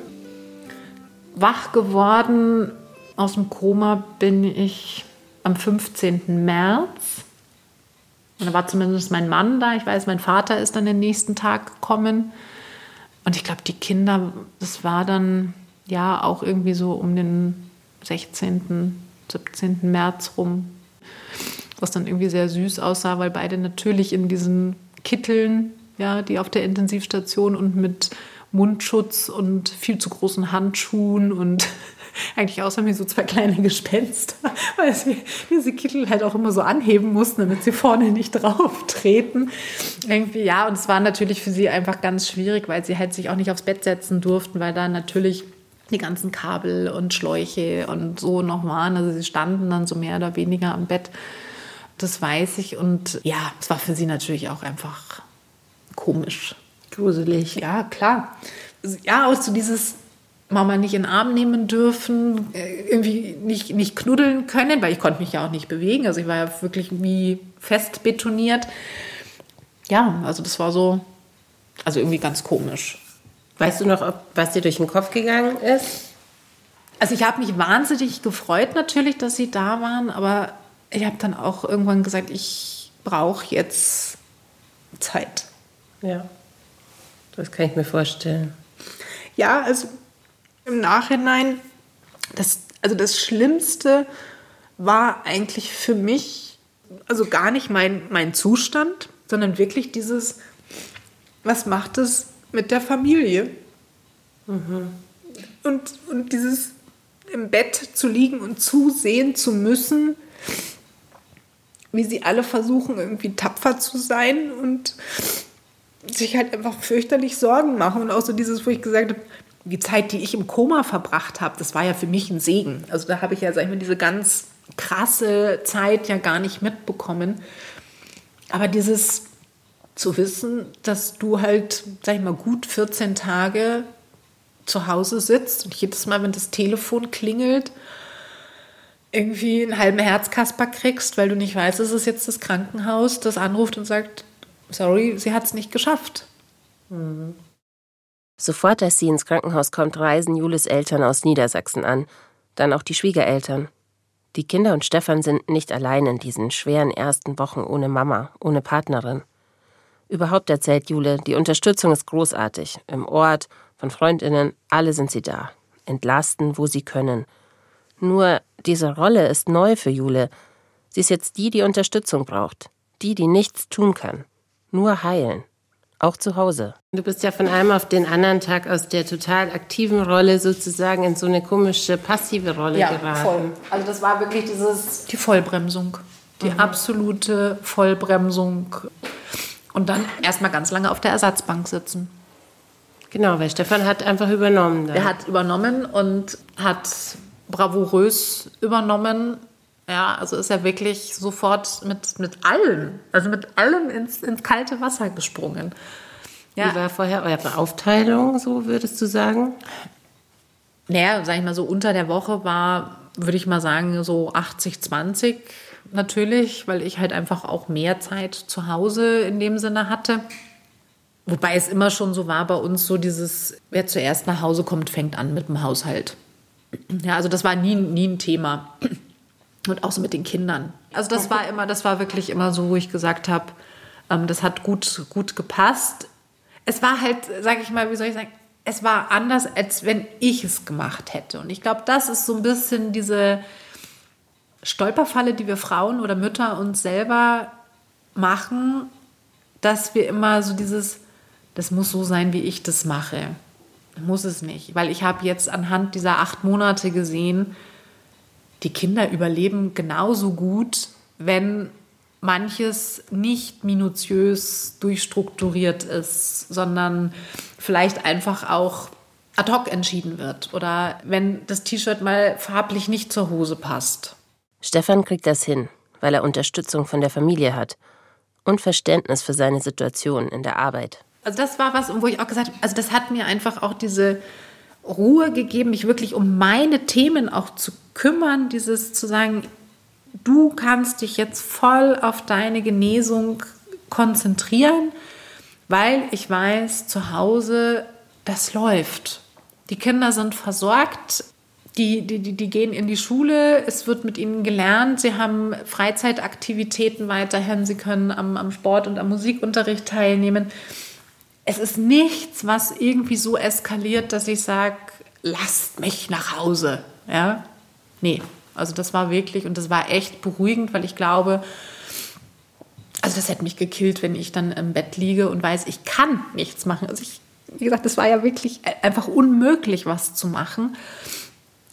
Wach geworden aus dem Koma bin ich am 15. März. Und da war zumindest mein Mann da. Ich weiß, mein Vater ist dann den nächsten Tag gekommen. Und ich glaube, die Kinder, das war dann ja auch irgendwie so um den 16., 17. März rum. Was dann irgendwie sehr süß aussah, weil beide natürlich in diesen Kitteln ja, die auf der Intensivstation und mit Mundschutz und viel zu großen Handschuhen und eigentlich außer wie so zwei kleine Gespenster, weil sie diese Kittel halt auch immer so anheben mussten, damit sie vorne nicht drauf treten. Irgendwie, ja, und es war natürlich für sie einfach ganz schwierig, weil sie halt sich auch nicht aufs Bett setzen durften, weil da natürlich die ganzen Kabel und Schläuche und so noch waren. Also sie standen dann so mehr oder weniger am Bett. Das weiß ich. Und ja, es war für sie natürlich auch einfach komisch. Gruselig. Ja, klar. Ja, auch so dieses, Mama nicht in den Arm nehmen dürfen, äh, irgendwie nicht, nicht knuddeln können, weil ich konnte mich ja auch nicht bewegen. Also ich war ja wirklich wie fest betoniert. Ja, also das war so, also irgendwie ganz komisch. Weißt du noch, ob, was dir durch den Kopf gegangen ist? Also ich habe mich wahnsinnig gefreut natürlich, dass sie da waren, aber ich habe dann auch irgendwann gesagt, ich brauche jetzt Zeit. Ja, das kann ich mir vorstellen. Ja, also im Nachhinein, das, also das Schlimmste war eigentlich für mich, also gar nicht mein, mein Zustand, sondern wirklich dieses, was macht es mit der Familie? Mhm. Und, und dieses im Bett zu liegen und zusehen zu müssen, wie sie alle versuchen, irgendwie tapfer zu sein und sich halt einfach fürchterlich Sorgen machen. Und auch so dieses, wo ich gesagt habe, die Zeit, die ich im Koma verbracht habe, das war ja für mich ein Segen. Also da habe ich ja, sag ich mal, diese ganz krasse Zeit ja gar nicht mitbekommen. Aber dieses zu wissen, dass du halt, sag ich mal, gut 14 Tage zu Hause sitzt und jedes Mal, wenn das Telefon klingelt, irgendwie einen halben Herzkasper kriegst, weil du nicht weißt, es ist jetzt das Krankenhaus, das anruft und sagt, sorry, sie hat es nicht geschafft. Mhm. Sofort, als sie ins Krankenhaus kommt, reisen Julis Eltern aus Niedersachsen an, dann auch die Schwiegereltern. Die Kinder und Stefan sind nicht allein in diesen schweren ersten Wochen ohne Mama, ohne Partnerin. Überhaupt erzählt Jule, die Unterstützung ist großartig. Im Ort, von Freundinnen, alle sind sie da. Entlasten, wo sie können. Nur diese Rolle ist neu für Jule. Sie ist jetzt die, die Unterstützung braucht. Die, die nichts tun kann. Nur heilen. Auch zu Hause. Du bist ja von einem auf den anderen Tag aus der total aktiven Rolle sozusagen in so eine komische passive Rolle ja, geraten. Voll. Also das war wirklich dieses die Vollbremsung. Die mhm. absolute Vollbremsung. Und dann erstmal ganz lange auf der Ersatzbank sitzen. Genau, weil Stefan hat einfach übernommen. Dann. Er hat übernommen und hat bravourös übernommen. Ja, also ist er wirklich sofort mit, mit allem, also mit allem ins, ins kalte Wasser gesprungen. Ja. Wie war vorher eure Aufteilung, so würdest du sagen? Naja, sag ich mal so, unter der Woche war, würde ich mal sagen, so 80, 20 natürlich, weil ich halt einfach auch mehr Zeit zu Hause in dem Sinne hatte. Wobei es immer schon so war bei uns, so dieses, wer zuerst nach Hause kommt, fängt an mit dem Haushalt. Ja, also das war nie, nie ein Thema. Und auch so mit den Kindern. Also das war immer, das war wirklich immer so, wo ich gesagt habe, ähm, das hat gut, gut gepasst. Es war halt, sage ich mal, wie soll ich sagen, es war anders, als wenn ich es gemacht hätte. Und ich glaube, das ist so ein bisschen diese Stolperfalle, die wir Frauen oder Mütter uns selber machen, dass wir immer so dieses, das muss so sein, wie ich das mache. Muss es nicht, weil ich habe jetzt anhand dieser acht Monate gesehen, die Kinder überleben genauso gut, wenn manches nicht minutiös durchstrukturiert ist, sondern vielleicht einfach auch ad hoc entschieden wird oder wenn das T-Shirt mal farblich nicht zur Hose passt. Stefan kriegt das hin, weil er Unterstützung von der Familie hat und Verständnis für seine Situation in der Arbeit. Also das war was, wo ich auch gesagt habe, also das hat mir einfach auch diese Ruhe gegeben, mich wirklich um meine Themen auch zu kümmern, dieses zu sagen, du kannst dich jetzt voll auf deine Genesung konzentrieren, weil ich weiß, zu Hause, das läuft. Die Kinder sind versorgt, die, die, die, die gehen in die Schule, es wird mit ihnen gelernt, sie haben Freizeitaktivitäten weiterhin, sie können am, am Sport und am Musikunterricht teilnehmen es ist nichts, was irgendwie so eskaliert, dass ich sage, lasst mich nach Hause. Ja? Nee, also das war wirklich und das war echt beruhigend, weil ich glaube, also das hätte mich gekillt, wenn ich dann im Bett liege und weiß, ich kann nichts machen. Also ich, wie gesagt, das war ja wirklich einfach unmöglich, was zu machen.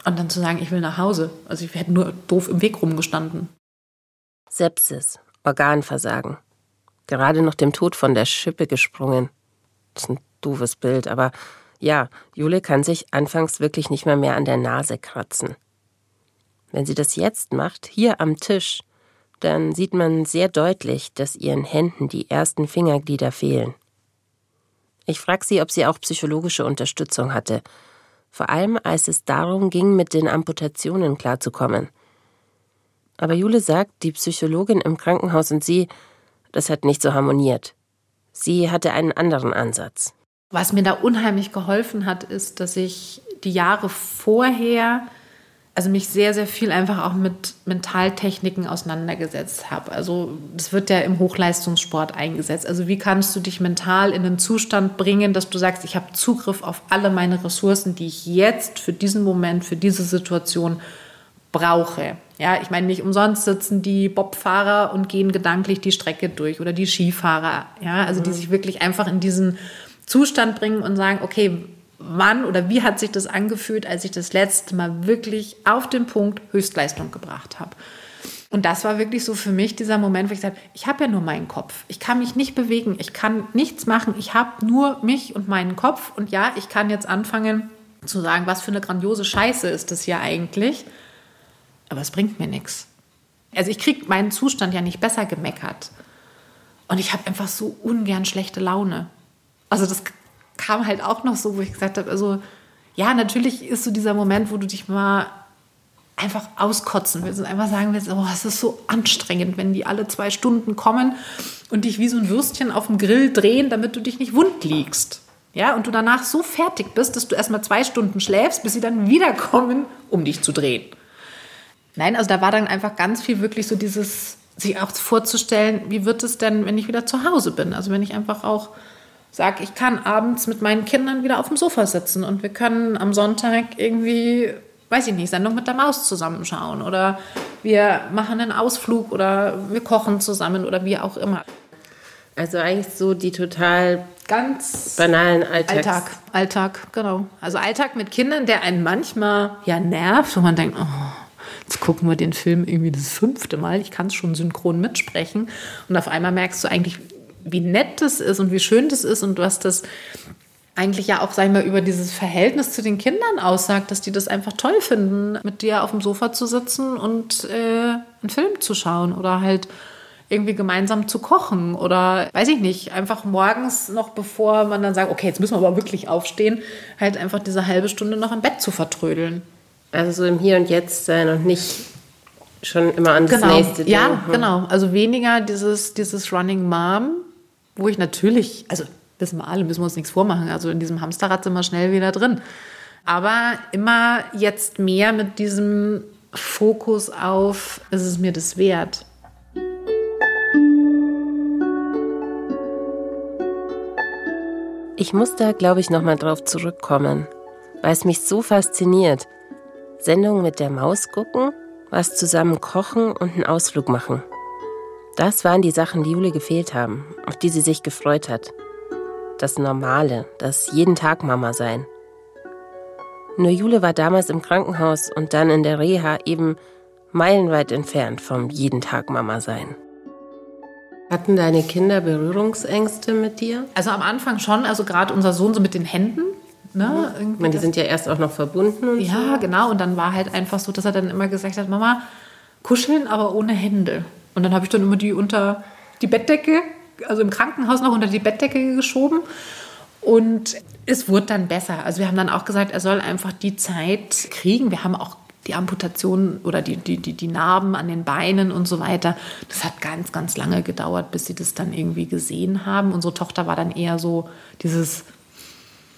Und dann zu sagen, ich will nach Hause. Also ich hätte nur doof im Weg rumgestanden. Sepsis, Organversagen. Gerade noch dem Tod von der Schippe gesprungen. Ist ein doofes Bild, aber ja, Jule kann sich anfangs wirklich nicht mehr mehr an der Nase kratzen. Wenn sie das jetzt macht, hier am Tisch, dann sieht man sehr deutlich, dass ihren Händen die ersten Fingerglieder fehlen. Ich frage sie, ob sie auch psychologische Unterstützung hatte. Vor allem, als es darum ging, mit den Amputationen klarzukommen. Aber Jule sagt, die Psychologin im Krankenhaus und sie, das hat nicht so harmoniert. Sie hatte einen anderen Ansatz. Was mir da unheimlich geholfen hat, ist, dass ich die Jahre vorher also mich sehr, sehr viel einfach auch mit Mentaltechniken auseinandergesetzt habe. Also das wird ja im Hochleistungssport eingesetzt. Also wie kannst du dich mental in den Zustand bringen, dass du sagst, ich habe Zugriff auf alle meine Ressourcen, die ich jetzt für diesen Moment, für diese Situation brauche. Ja, ich meine, nicht umsonst sitzen die Bobfahrer und gehen gedanklich die Strecke durch oder die Skifahrer, ja, also die mhm. sich wirklich einfach in diesen Zustand bringen und sagen, okay, wann oder wie hat sich das angefühlt, als ich das letzte Mal wirklich auf den Punkt Höchstleistung gebracht habe. Und das war wirklich so für mich dieser Moment, wo ich gesagt habe, ich habe ja nur meinen Kopf. Ich kann mich nicht bewegen, ich kann nichts machen. Ich habe nur mich und meinen Kopf. Und ja, ich kann jetzt anfangen zu sagen, was für eine grandiose Scheiße ist das hier eigentlich. Aber es bringt mir nichts. Also ich kriege meinen Zustand ja nicht besser gemeckert. Und ich habe einfach so ungern schlechte Laune. Also das kam halt auch noch so, wo ich gesagt habe, also ja, natürlich ist so dieser Moment, wo du dich mal einfach auskotzen willst und einfach sagen willst, oh, es ist so anstrengend, wenn die alle zwei Stunden kommen und dich wie so ein Würstchen auf dem Grill drehen, damit du dich nicht wund liegst. Ja, und du danach so fertig bist, dass du erstmal zwei Stunden schläfst, bis sie dann wiederkommen, um dich zu drehen. Nein, also da war dann einfach ganz viel wirklich so dieses, sich auch vorzustellen, wie wird es denn, wenn ich wieder zu Hause bin? Also wenn ich einfach auch sage, ich kann abends mit meinen Kindern wieder auf dem Sofa sitzen und wir können am Sonntag irgendwie, weiß ich nicht, Sendung mit der Maus zusammenschauen oder wir machen einen Ausflug oder wir kochen zusammen oder wie auch immer. Also eigentlich so die total ganz banalen Alltags. Alltag, Alltag, genau. Also Alltag mit Kindern, der einen manchmal ja nervt, wo man denkt, oh, jetzt gucken wir den Film irgendwie das fünfte Mal, ich kann es schon synchron mitsprechen und auf einmal merkst du eigentlich, wie nett das ist und wie schön das ist und was das eigentlich ja auch, sagen wir, über dieses Verhältnis zu den Kindern aussagt, dass die das einfach toll finden, mit dir auf dem Sofa zu sitzen und äh, einen Film zu schauen oder halt irgendwie gemeinsam zu kochen oder weiß ich nicht, einfach morgens noch bevor man dann sagt, okay, jetzt müssen wir aber wirklich aufstehen, halt einfach diese halbe Stunde noch im Bett zu vertrödeln. Also so im Hier und Jetzt sein und nicht schon immer an das genau. nächste Ding. Ja, genau. Also weniger dieses, dieses Running Mom, wo ich natürlich, also wissen wir alle, müssen wir uns nichts vormachen, also in diesem Hamsterrad sind wir schnell wieder drin. Aber immer jetzt mehr mit diesem Fokus auf, ist es mir das wert? Ich muss da, glaube ich, nochmal drauf zurückkommen, weil es mich so fasziniert. Sendung mit der Maus gucken, was zusammen kochen und einen Ausflug machen. Das waren die Sachen, die Jule gefehlt haben, auf die sie sich gefreut hat. Das Normale, das jeden Tag Mama sein. Nur Jule war damals im Krankenhaus und dann in der Reha eben meilenweit entfernt vom jeden Tag Mama sein. Hatten deine Kinder Berührungsängste mit dir? Also am Anfang schon, also gerade unser Sohn so mit den Händen. Ne, mhm. meine, die sind ja erst auch noch verbunden und Ja, so. genau. Und dann war halt einfach so, dass er dann immer gesagt hat, Mama, kuscheln, aber ohne Hände. Und dann habe ich dann immer die unter die Bettdecke, also im Krankenhaus noch unter die Bettdecke geschoben. Und es wurde dann besser. Also wir haben dann auch gesagt, er soll einfach die Zeit kriegen. Wir haben auch die Amputation oder die, die, die, die Narben an den Beinen und so weiter. Das hat ganz, ganz lange gedauert, bis sie das dann irgendwie gesehen haben. Unsere Tochter war dann eher so dieses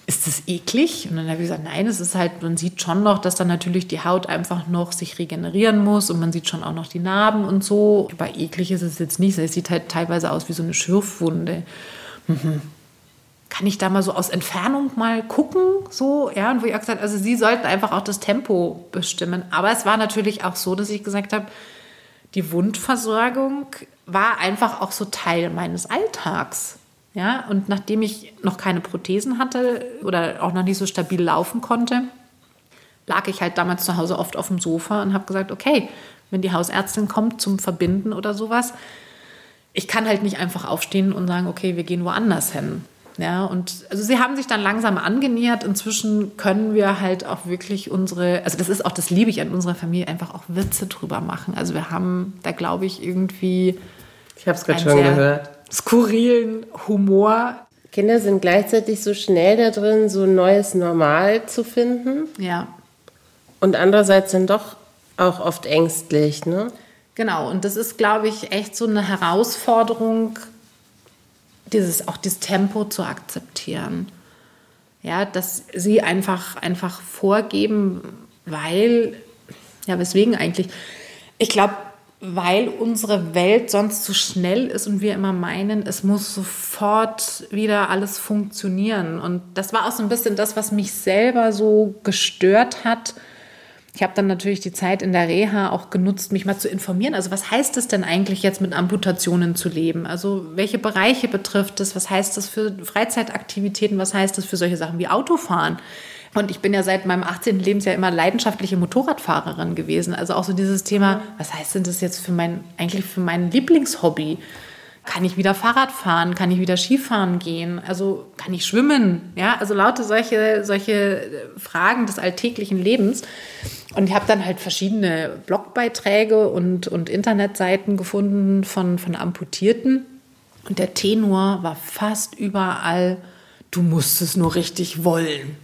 ist das eklig? Und dann habe ich gesagt, nein, es ist halt, man sieht schon noch, dass dann natürlich die Haut einfach noch sich regenerieren muss und man sieht schon auch noch die Narben und so. Aber eklig ist es jetzt nicht. Es sieht halt teilweise aus wie so eine Schürfwunde. Mhm. Kann ich da mal so aus Entfernung mal gucken? So, ja, und wo ich auch gesagt also sie sollten einfach auch das Tempo bestimmen. Aber es war natürlich auch so, dass ich gesagt habe, die Wundversorgung war einfach auch so Teil meines Alltags. Ja, und nachdem ich noch keine Prothesen hatte oder auch noch nicht so stabil laufen konnte, lag ich halt damals zu Hause oft auf dem Sofa und habe gesagt, okay, wenn die Hausärztin kommt zum Verbinden oder sowas, ich kann halt nicht einfach aufstehen und sagen, okay, wir gehen woanders hin. Ja, und also sie haben sich dann langsam angenähert. Inzwischen können wir halt auch wirklich unsere, also das ist auch, das liebe ich an unserer Familie, einfach auch Witze drüber machen. Also wir haben da, glaube ich, irgendwie. Ich habe es gerade schon gehört skurrilen Humor. Kinder sind gleichzeitig so schnell da drin, so ein neues Normal zu finden. Ja. Und andererseits dann doch auch oft ängstlich, ne? Genau, und das ist, glaube ich, echt so eine Herausforderung, dieses, auch dieses Tempo zu akzeptieren. Ja, dass sie einfach, einfach vorgeben, weil, ja, weswegen eigentlich? Ich glaube, weil unsere Welt sonst zu schnell ist und wir immer meinen, es muss sofort wieder alles funktionieren. Und das war auch so ein bisschen das, was mich selber so gestört hat. Ich habe dann natürlich die Zeit in der Reha auch genutzt, mich mal zu informieren. Also was heißt es denn eigentlich jetzt mit Amputationen zu leben? Also welche Bereiche betrifft es? Was heißt das für Freizeitaktivitäten? Was heißt das für solche Sachen wie Autofahren? Und ich bin ja seit meinem 18. Lebensjahr immer leidenschaftliche Motorradfahrerin gewesen. Also auch so dieses Thema, was heißt denn das jetzt für mein, eigentlich für mein Lieblingshobby? Kann ich wieder Fahrrad fahren? Kann ich wieder Skifahren gehen? Also kann ich schwimmen? Ja, also lauter solche, solche Fragen des alltäglichen Lebens. Und ich habe dann halt verschiedene Blogbeiträge und, und Internetseiten gefunden von, von Amputierten. Und der Tenor war fast überall, du musst es nur richtig wollen.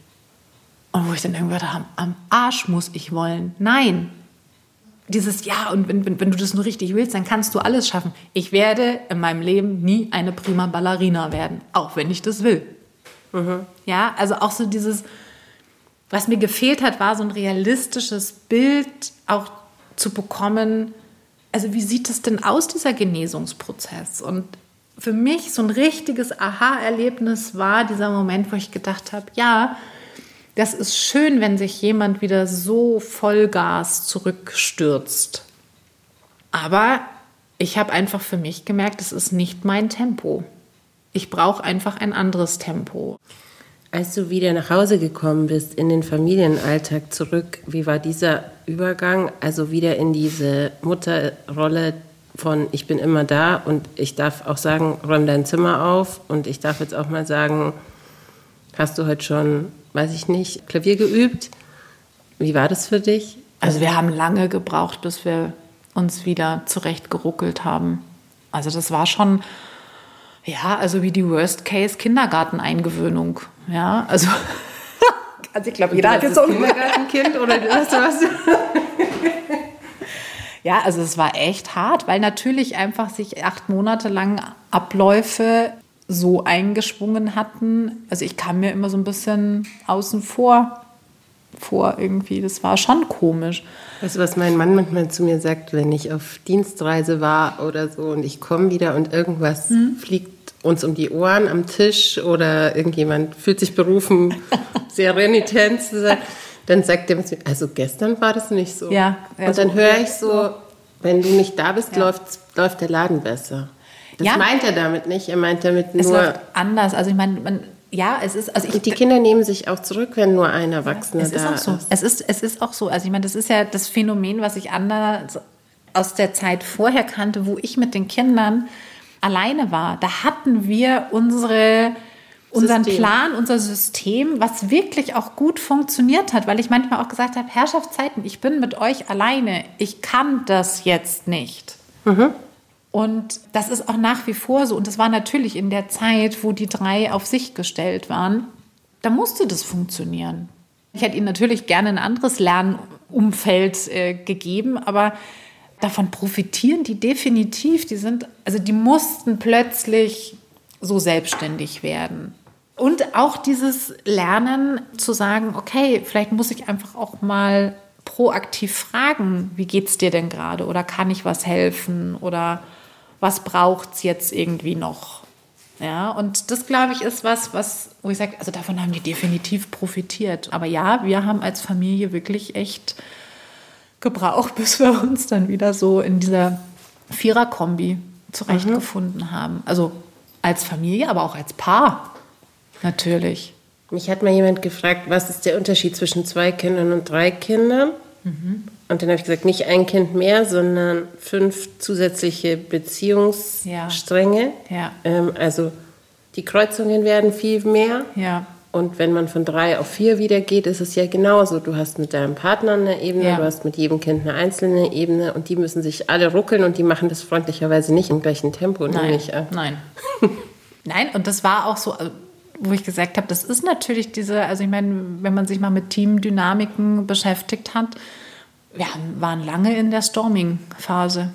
Und wo ich dann irgendwie dachte, am Arsch muss ich wollen. Nein. Dieses Ja, und wenn, wenn, wenn du das nur richtig willst, dann kannst du alles schaffen. Ich werde in meinem Leben nie eine prima Ballerina werden, auch wenn ich das will. Mhm. Ja, also auch so dieses, was mir gefehlt hat, war so ein realistisches Bild auch zu bekommen. Also wie sieht es denn aus, dieser Genesungsprozess? Und für mich so ein richtiges Aha-Erlebnis war dieser Moment, wo ich gedacht habe, ja, das ist schön, wenn sich jemand wieder so Vollgas zurückstürzt. Aber ich habe einfach für mich gemerkt, es ist nicht mein Tempo. Ich brauche einfach ein anderes Tempo. Als du wieder nach Hause gekommen bist, in den Familienalltag zurück, wie war dieser Übergang? Also wieder in diese Mutterrolle von ich bin immer da und ich darf auch sagen, räum dein Zimmer auf und ich darf jetzt auch mal sagen, hast du heute schon weiß ich nicht, Klavier geübt. Wie war das für dich? Also wir haben lange gebraucht, bis wir uns wieder zurechtgeruckelt haben. Also das war schon, ja, also wie die Worst-Case-Kindergarteneingewöhnung. Ja, also, also ich glaube, jeder hat jetzt so ein Kindergartenkind oder was? was? ja, also es war echt hart, weil natürlich einfach sich acht Monate lang Abläufe so eingeschwungen hatten. Also ich kam mir immer so ein bisschen außen vor vor irgendwie. Das war schon komisch. Weißt du, was mein Mann manchmal zu mir sagt, wenn ich auf Dienstreise war oder so und ich komme wieder und irgendwas hm? fliegt uns um die Ohren am Tisch oder irgendjemand fühlt sich berufen, sehr renitent zu sein, dann sagt er mir, also gestern war das nicht so. Ja, ja und dann höre ich so, wenn du nicht da bist, ja. läuft, läuft der Laden besser. Das ja. meint er damit nicht. Er meint damit nur. Es läuft anders. Also ich meine, man, ja, es ist. Also ich, die Kinder nehmen sich auch zurück, wenn nur ein Erwachsener es ist da auch so. ist. Es ist. Es ist auch so. Also ich meine, das ist ja das Phänomen, was ich anders aus der Zeit vorher kannte, wo ich mit den Kindern alleine war. Da hatten wir unsere unseren System. Plan, unser System, was wirklich auch gut funktioniert hat, weil ich manchmal auch gesagt habe, Herrschaftszeiten, ich bin mit euch alleine, ich kann das jetzt nicht. Mhm. Und das ist auch nach wie vor so. Und das war natürlich in der Zeit, wo die drei auf sich gestellt waren. Da musste das funktionieren. Ich hätte ihnen natürlich gerne ein anderes Lernumfeld äh, gegeben, aber davon profitieren die definitiv. Die sind, also die mussten plötzlich so selbstständig werden. Und auch dieses Lernen zu sagen, okay, vielleicht muss ich einfach auch mal proaktiv fragen, wie geht es dir denn gerade? Oder kann ich was helfen? Oder was braucht es jetzt irgendwie noch? Ja, und das, glaube ich, ist was, was, wo ich sage, also davon haben die definitiv profitiert. Aber ja, wir haben als Familie wirklich echt gebraucht, bis wir uns dann wieder so in dieser Vierer-Kombi zurechtgefunden mhm. haben. Also als Familie, aber auch als Paar natürlich. Mich hat mal jemand gefragt, was ist der Unterschied zwischen zwei Kindern und drei Kindern? Mhm. Und dann habe ich gesagt, nicht ein Kind mehr, sondern fünf zusätzliche Beziehungsstränge. Ja. ja. Ähm, also die Kreuzungen werden viel mehr. Ja. Und wenn man von drei auf vier wieder geht, ist es ja genauso. Du hast mit deinem Partner eine Ebene, du hast mit jedem Kind eine einzelne Ebene und die müssen sich alle ruckeln und die machen das freundlicherweise nicht im gleichen Tempo, Nein. Nein. Nein, und das war auch so, also, wo ich gesagt habe, das ist natürlich diese, also ich meine, wenn man sich mal mit Teamdynamiken beschäftigt hat, wir waren lange in der Storming-Phase.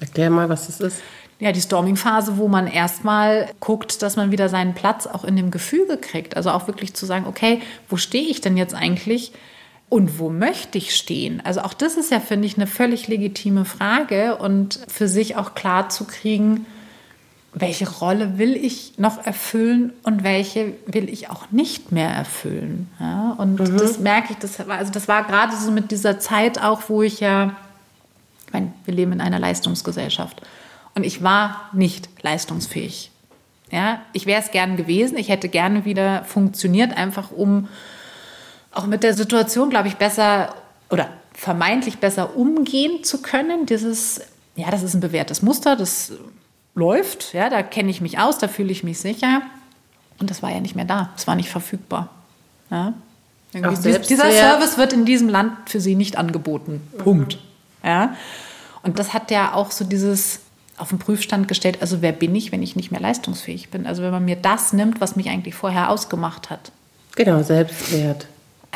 Erklär mal, was das ist. Ja, die Storming-Phase, wo man erstmal guckt, dass man wieder seinen Platz auch in dem Gefüge kriegt. Also auch wirklich zu sagen, okay, wo stehe ich denn jetzt eigentlich? Und wo möchte ich stehen? Also auch das ist ja, finde ich, eine völlig legitime Frage und für sich auch klar zu kriegen, welche Rolle will ich noch erfüllen und welche will ich auch nicht mehr erfüllen. Ja, und mhm. das merke ich, das war, also das war gerade so mit dieser Zeit auch, wo ich ja, ich meine, wir leben in einer Leistungsgesellschaft und ich war nicht leistungsfähig. Ja, ich wäre es gern gewesen, ich hätte gerne wieder funktioniert, einfach um auch mit der Situation, glaube ich, besser oder vermeintlich besser umgehen zu können. Dieses, ja, das ist ein bewährtes Muster, das läuft, ja, da kenne ich mich aus, da fühle ich mich sicher. Und das war ja nicht mehr da, es war nicht verfügbar. Ja. dieser Service wird in diesem Land für sie nicht angeboten. Punkt. Mhm. Ja. Und das hat ja auch so dieses auf den Prüfstand gestellt, also wer bin ich, wenn ich nicht mehr leistungsfähig bin? Also wenn man mir das nimmt, was mich eigentlich vorher ausgemacht hat. Genau, Selbstwert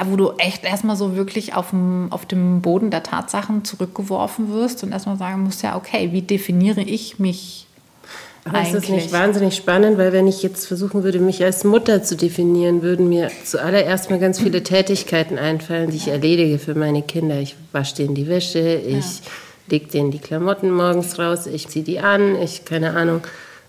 wo du echt erstmal so wirklich auf dem, auf dem Boden der Tatsachen zurückgeworfen wirst und erstmal sagen musst, ja, okay, wie definiere ich mich aber ist das nicht wahnsinnig spannend, weil wenn ich jetzt versuchen würde, mich als Mutter zu definieren, würden mir zuallererst mal ganz viele Tätigkeiten einfallen, die ich erledige für meine Kinder. Ich wasche denen die Wäsche, ich ja. lege denen die Klamotten morgens raus, ich ziehe die an, ich, keine Ahnung,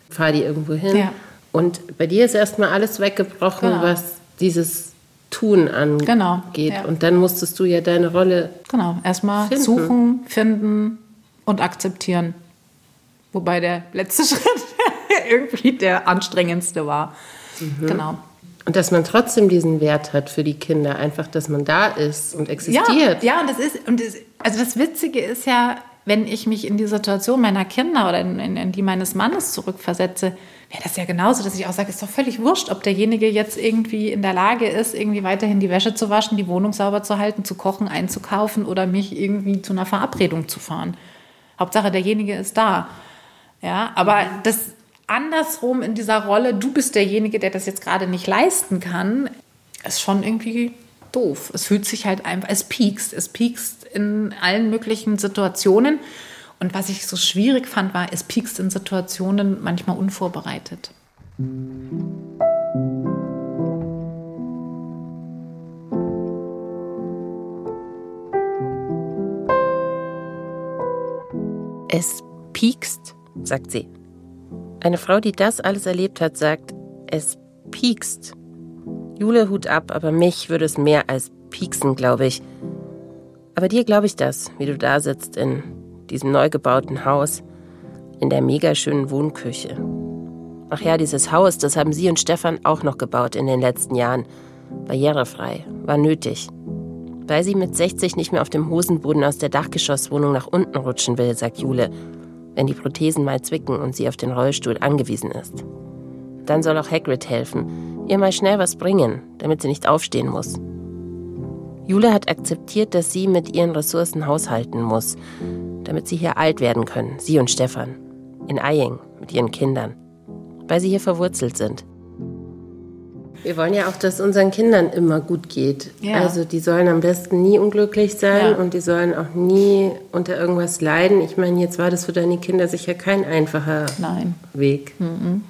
fahre die irgendwo hin. Ja. Und bei dir ist erstmal alles weggebrochen, genau. was dieses Tun angeht. Genau. Ja. Und dann musstest du ja deine Rolle. Genau, erstmal finden. suchen, finden und akzeptieren. Wobei der letzte Schritt irgendwie der anstrengendste war. Mhm. Genau. Und dass man trotzdem diesen Wert hat für die Kinder, einfach, dass man da ist und existiert. Ja, ja und das ist, und das, also das Witzige ist ja, wenn ich mich in die Situation meiner Kinder oder in, in, in die meines Mannes zurückversetze, wäre das ja genauso, dass ich auch sage, ist doch völlig wurscht, ob derjenige jetzt irgendwie in der Lage ist, irgendwie weiterhin die Wäsche zu waschen, die Wohnung sauber zu halten, zu kochen, einzukaufen oder mich irgendwie zu einer Verabredung zu fahren. Hauptsache, derjenige ist da. Ja, aber das andersrum in dieser Rolle, du bist derjenige, der das jetzt gerade nicht leisten kann, ist schon irgendwie doof. Es fühlt sich halt einfach, es piekst, es piekst in allen möglichen Situationen. Und was ich so schwierig fand, war, es piekst in Situationen manchmal unvorbereitet. Es piekst, sagt sie. Eine Frau, die das alles erlebt hat, sagt, es piekst. Jule Hut ab, aber mich würde es mehr als pieksen, glaube ich. Aber dir glaube ich das, wie du da sitzt in diesem neu gebauten Haus, in der mega schönen Wohnküche. Ach ja, dieses Haus, das haben Sie und Stefan auch noch gebaut in den letzten Jahren. Barrierefrei, war nötig. Weil sie mit 60 nicht mehr auf dem Hosenboden aus der Dachgeschosswohnung nach unten rutschen will, sagt Jule, wenn die Prothesen mal zwicken und sie auf den Rollstuhl angewiesen ist. Dann soll auch Hagrid helfen, ihr mal schnell was bringen, damit sie nicht aufstehen muss. Jule hat akzeptiert, dass sie mit ihren Ressourcen haushalten muss damit sie hier alt werden können, sie und Stefan. In Eying mit ihren Kindern. Weil sie hier verwurzelt sind. Wir wollen ja auch, dass unseren Kindern immer gut geht. Ja. Also die sollen am besten nie unglücklich sein ja. und die sollen auch nie unter irgendwas leiden. Ich meine, jetzt war das für deine Kinder sicher kein einfacher Nein. Weg. Mhm.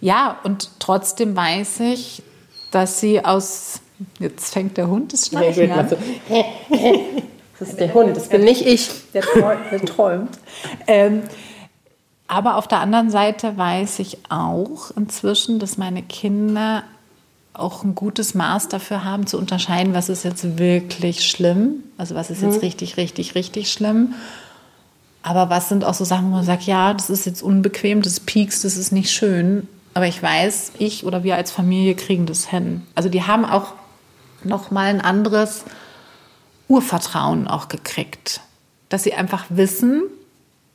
Ja, und trotzdem weiß ich, dass sie aus. Jetzt fängt der Hund das Schleichen an. Das ist der Hund, das bin nicht ich. Der träumt. Der träumt. Ähm, aber auf der anderen Seite weiß ich auch inzwischen, dass meine Kinder auch ein gutes Maß dafür haben, zu unterscheiden, was ist jetzt wirklich schlimm, also was ist jetzt mhm. richtig, richtig, richtig schlimm. Aber was sind auch so Sachen, wo man sagt, ja, das ist jetzt unbequem, das piekst, das ist nicht schön. Aber ich weiß, ich oder wir als Familie kriegen das hin. Also die haben auch noch mal ein anderes Urvertrauen auch gekriegt. Dass sie einfach wissen,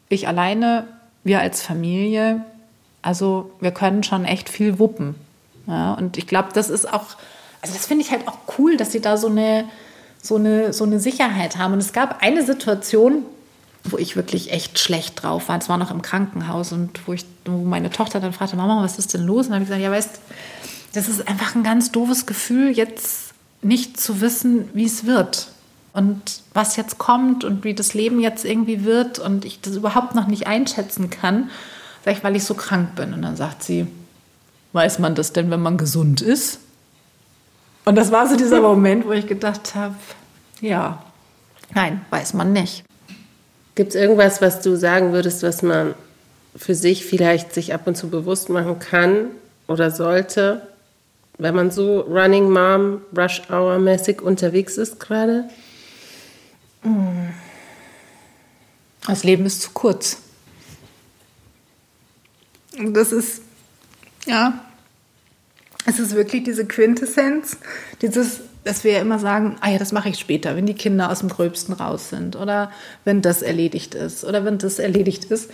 ich alleine, wir als Familie, also wir können schon echt viel wuppen. Ja, und ich glaube, das ist auch, also das finde ich halt auch cool, dass sie da so eine, so, eine, so eine Sicherheit haben. Und es gab eine Situation, wo ich wirklich echt schlecht drauf war. Es war noch im Krankenhaus und wo, ich, wo meine Tochter dann fragte, Mama, was ist denn los? Und dann habe ich gesagt, ja, weißt, das ist einfach ein ganz doofes Gefühl, jetzt nicht zu wissen, wie es wird und was jetzt kommt und wie das Leben jetzt irgendwie wird und ich das überhaupt noch nicht einschätzen kann, vielleicht weil ich so krank bin. Und dann sagt sie, weiß man das denn, wenn man gesund ist? Und das war so dieser Moment, wo ich gedacht habe, ja, nein, weiß man nicht. Gibt es irgendwas, was du sagen würdest, was man für sich vielleicht sich ab und zu bewusst machen kann oder sollte, wenn man so Running Mom, Rush Hour mäßig unterwegs ist gerade? Das Leben ist zu kurz. Das ist, ja, es ist wirklich diese Quintessenz, dieses, dass wir ja immer sagen, ah ja, das mache ich später, wenn die Kinder aus dem Gröbsten raus sind oder wenn das erledigt ist oder wenn das erledigt ist.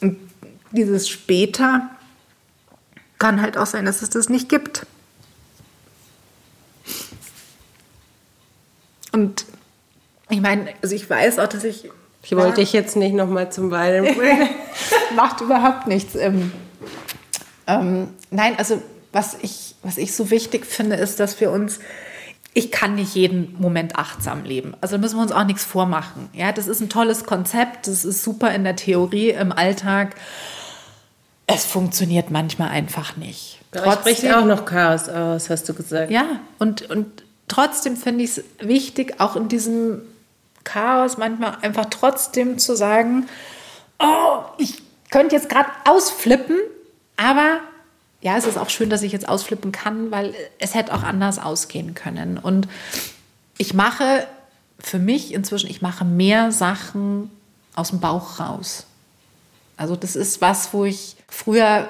Und dieses später kann halt auch sein, dass es das nicht gibt. Und ich meine, also ich weiß auch, dass ich. Ich wollte dich jetzt nicht nochmal zum Weinen bringen. Macht überhaupt nichts. Ähm, ähm, nein, also was ich, was ich so wichtig finde, ist, dass wir uns ich kann nicht jeden Moment achtsam leben. Also müssen wir uns auch nichts vormachen. Ja, das ist ein tolles Konzept, das ist super in der Theorie, im Alltag. Es funktioniert manchmal einfach nicht. Trotzdem spricht auch noch Chaos aus, hast du gesagt. Ja, und, und trotzdem finde ich es wichtig, auch in diesem Chaos manchmal einfach trotzdem zu sagen, oh, ich könnte jetzt gerade ausflippen, aber ja, es ist auch schön, dass ich jetzt ausflippen kann, weil es hätte auch anders ausgehen können. Und ich mache für mich inzwischen, ich mache mehr Sachen aus dem Bauch raus. Also das ist was, wo ich früher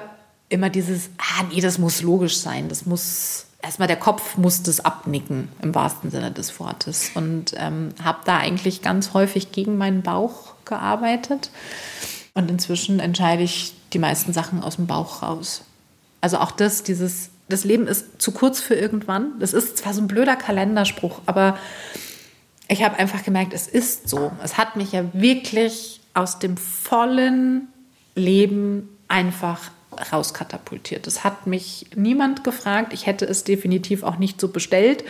immer dieses, ah nee, das muss logisch sein, das muss erstmal der Kopf muss das abnicken, im wahrsten Sinne des Wortes. Und ähm, habe da eigentlich ganz häufig gegen meinen Bauch gearbeitet. Und inzwischen entscheide ich die meisten Sachen aus dem Bauch raus. Also auch das, dieses, das Leben ist zu kurz für irgendwann. Das ist zwar so ein blöder Kalenderspruch, aber ich habe einfach gemerkt, es ist so. Es hat mich ja wirklich aus dem vollen Leben einfach rauskatapultiert. Es hat mich niemand gefragt. Ich hätte es definitiv auch nicht so bestellt.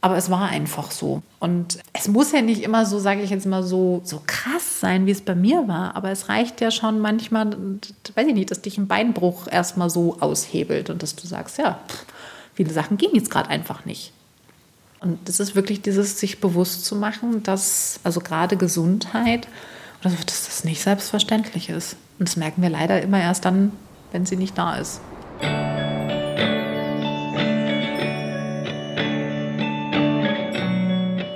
Aber es war einfach so. Und es muss ja nicht immer so, sage ich jetzt mal, so, so krass sein, wie es bei mir war. Aber es reicht ja schon manchmal, weiß ich nicht, dass dich ein Beinbruch erstmal so aushebelt und dass du sagst, ja, viele Sachen gehen jetzt gerade einfach nicht. Und das ist wirklich dieses, sich bewusst zu machen, dass also gerade Gesundheit, dass das nicht selbstverständlich ist. Und das merken wir leider immer erst dann, wenn sie nicht da ist.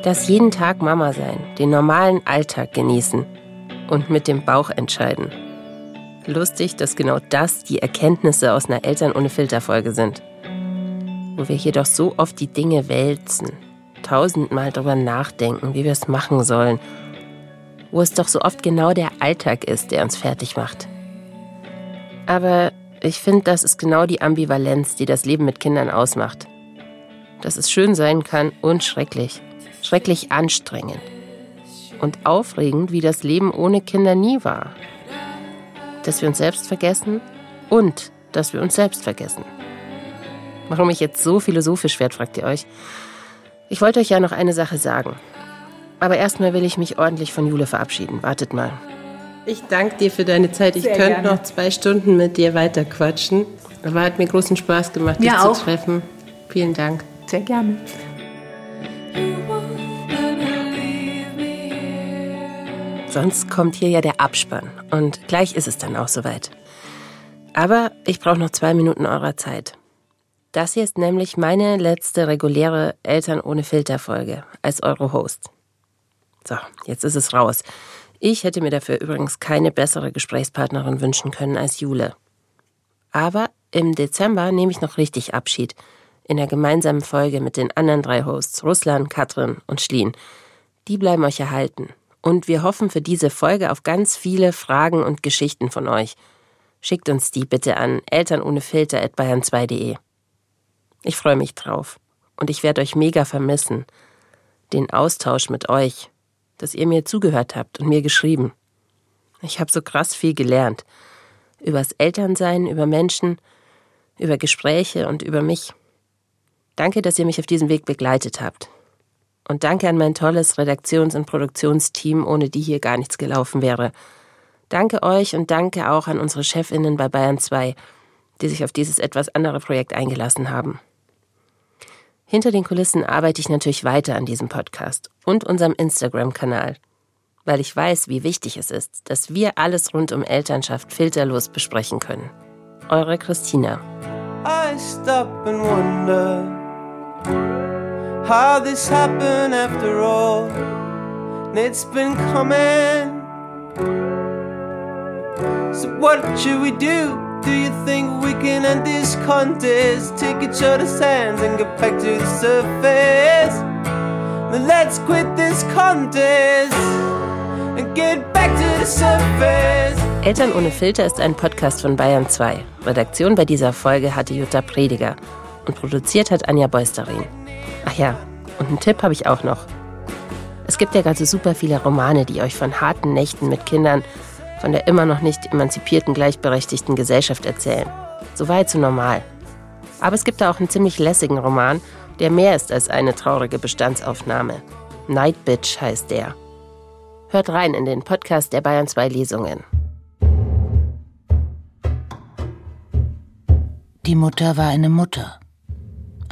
Das jeden Tag Mama sein, den normalen Alltag genießen und mit dem Bauch entscheiden. Lustig, dass genau das die Erkenntnisse aus einer Eltern ohne Filterfolge sind. Wo wir hier doch so oft die Dinge wälzen, tausendmal darüber nachdenken, wie wir es machen sollen. Wo es doch so oft genau der Alltag ist, der uns fertig macht. Aber ich finde, das ist genau die Ambivalenz, die das Leben mit Kindern ausmacht. Dass es schön sein kann und schrecklich. Schrecklich anstrengend. Und aufregend, wie das Leben ohne Kinder nie war. Dass wir uns selbst vergessen und dass wir uns selbst vergessen. Warum ich jetzt so philosophisch werde, fragt ihr euch. Ich wollte euch ja noch eine Sache sagen. Aber erstmal will ich mich ordentlich von Jule verabschieden. Wartet mal. Ich danke dir für deine Zeit. Ich könnte gerne. noch zwei Stunden mit dir weiterquatschen. Aber hat mir großen Spaß gemacht, dich ja, zu treffen. Vielen Dank. Sehr gerne. Sonst kommt hier ja der Abspann. Und gleich ist es dann auch soweit. Aber ich brauche noch zwei Minuten eurer Zeit. Das hier ist nämlich meine letzte reguläre Eltern ohne Filter Folge als eure Host. So, jetzt ist es raus. Ich hätte mir dafür übrigens keine bessere Gesprächspartnerin wünschen können als Jule. Aber im Dezember nehme ich noch richtig Abschied. In der gemeinsamen Folge mit den anderen drei Hosts, Ruslan, Katrin und Schlien. Die bleiben euch erhalten. Und wir hoffen für diese Folge auf ganz viele Fragen und Geschichten von euch. Schickt uns die bitte an elternohnefilter.bayern2.de. Ich freue mich drauf. Und ich werde euch mega vermissen. Den Austausch mit euch dass ihr mir zugehört habt und mir geschrieben. Ich habe so krass viel gelernt. Übers Elternsein, über Menschen, über Gespräche und über mich. Danke, dass ihr mich auf diesem Weg begleitet habt. Und danke an mein tolles Redaktions- und Produktionsteam, ohne die hier gar nichts gelaufen wäre. Danke euch und danke auch an unsere Chefinnen bei Bayern 2, die sich auf dieses etwas andere Projekt eingelassen haben. Hinter den Kulissen arbeite ich natürlich weiter an diesem Podcast und unserem Instagram-Kanal, weil ich weiß, wie wichtig es ist, dass wir alles rund um Elternschaft filterlos besprechen können. Eure Christina. I stop and wonder how this happened after all. It's been coming. So what should we do? Do you think we can end this contest? Take each other's hands and get back to the surface. Then let's quit this contest and get back to the surface. Eltern ohne Filter ist ein Podcast von Bayern 2. Redaktion bei dieser Folge hatte Jutta Prediger und produziert hat Anja Beusterin. Ach ja, und einen Tipp habe ich auch noch. Es gibt ja gerade super viele Romane, die euch von harten Nächten mit Kindern von der immer noch nicht emanzipierten, gleichberechtigten Gesellschaft erzählen. So weit so normal. Aber es gibt da auch einen ziemlich lässigen Roman, der mehr ist als eine traurige Bestandsaufnahme. Night Bitch heißt der. Hört rein in den Podcast der Bayern 2 Lesungen. Die Mutter war eine Mutter.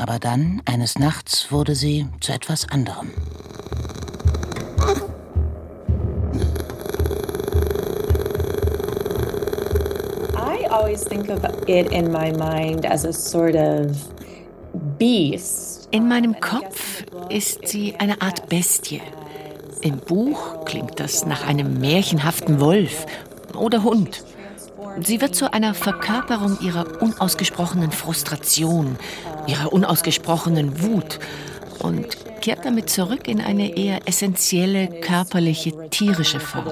Aber dann, eines Nachts, wurde sie zu etwas anderem. always think of it in my mind as a sort of beast. In meinem Kopf ist sie eine Art Bestie. Im Buch klingt das nach einem märchenhaften Wolf oder Hund. Sie wird zu einer Verkörperung ihrer unausgesprochenen Frustration, ihrer unausgesprochenen Wut und kehrt damit zurück in eine eher essentielle körperliche tierische Form.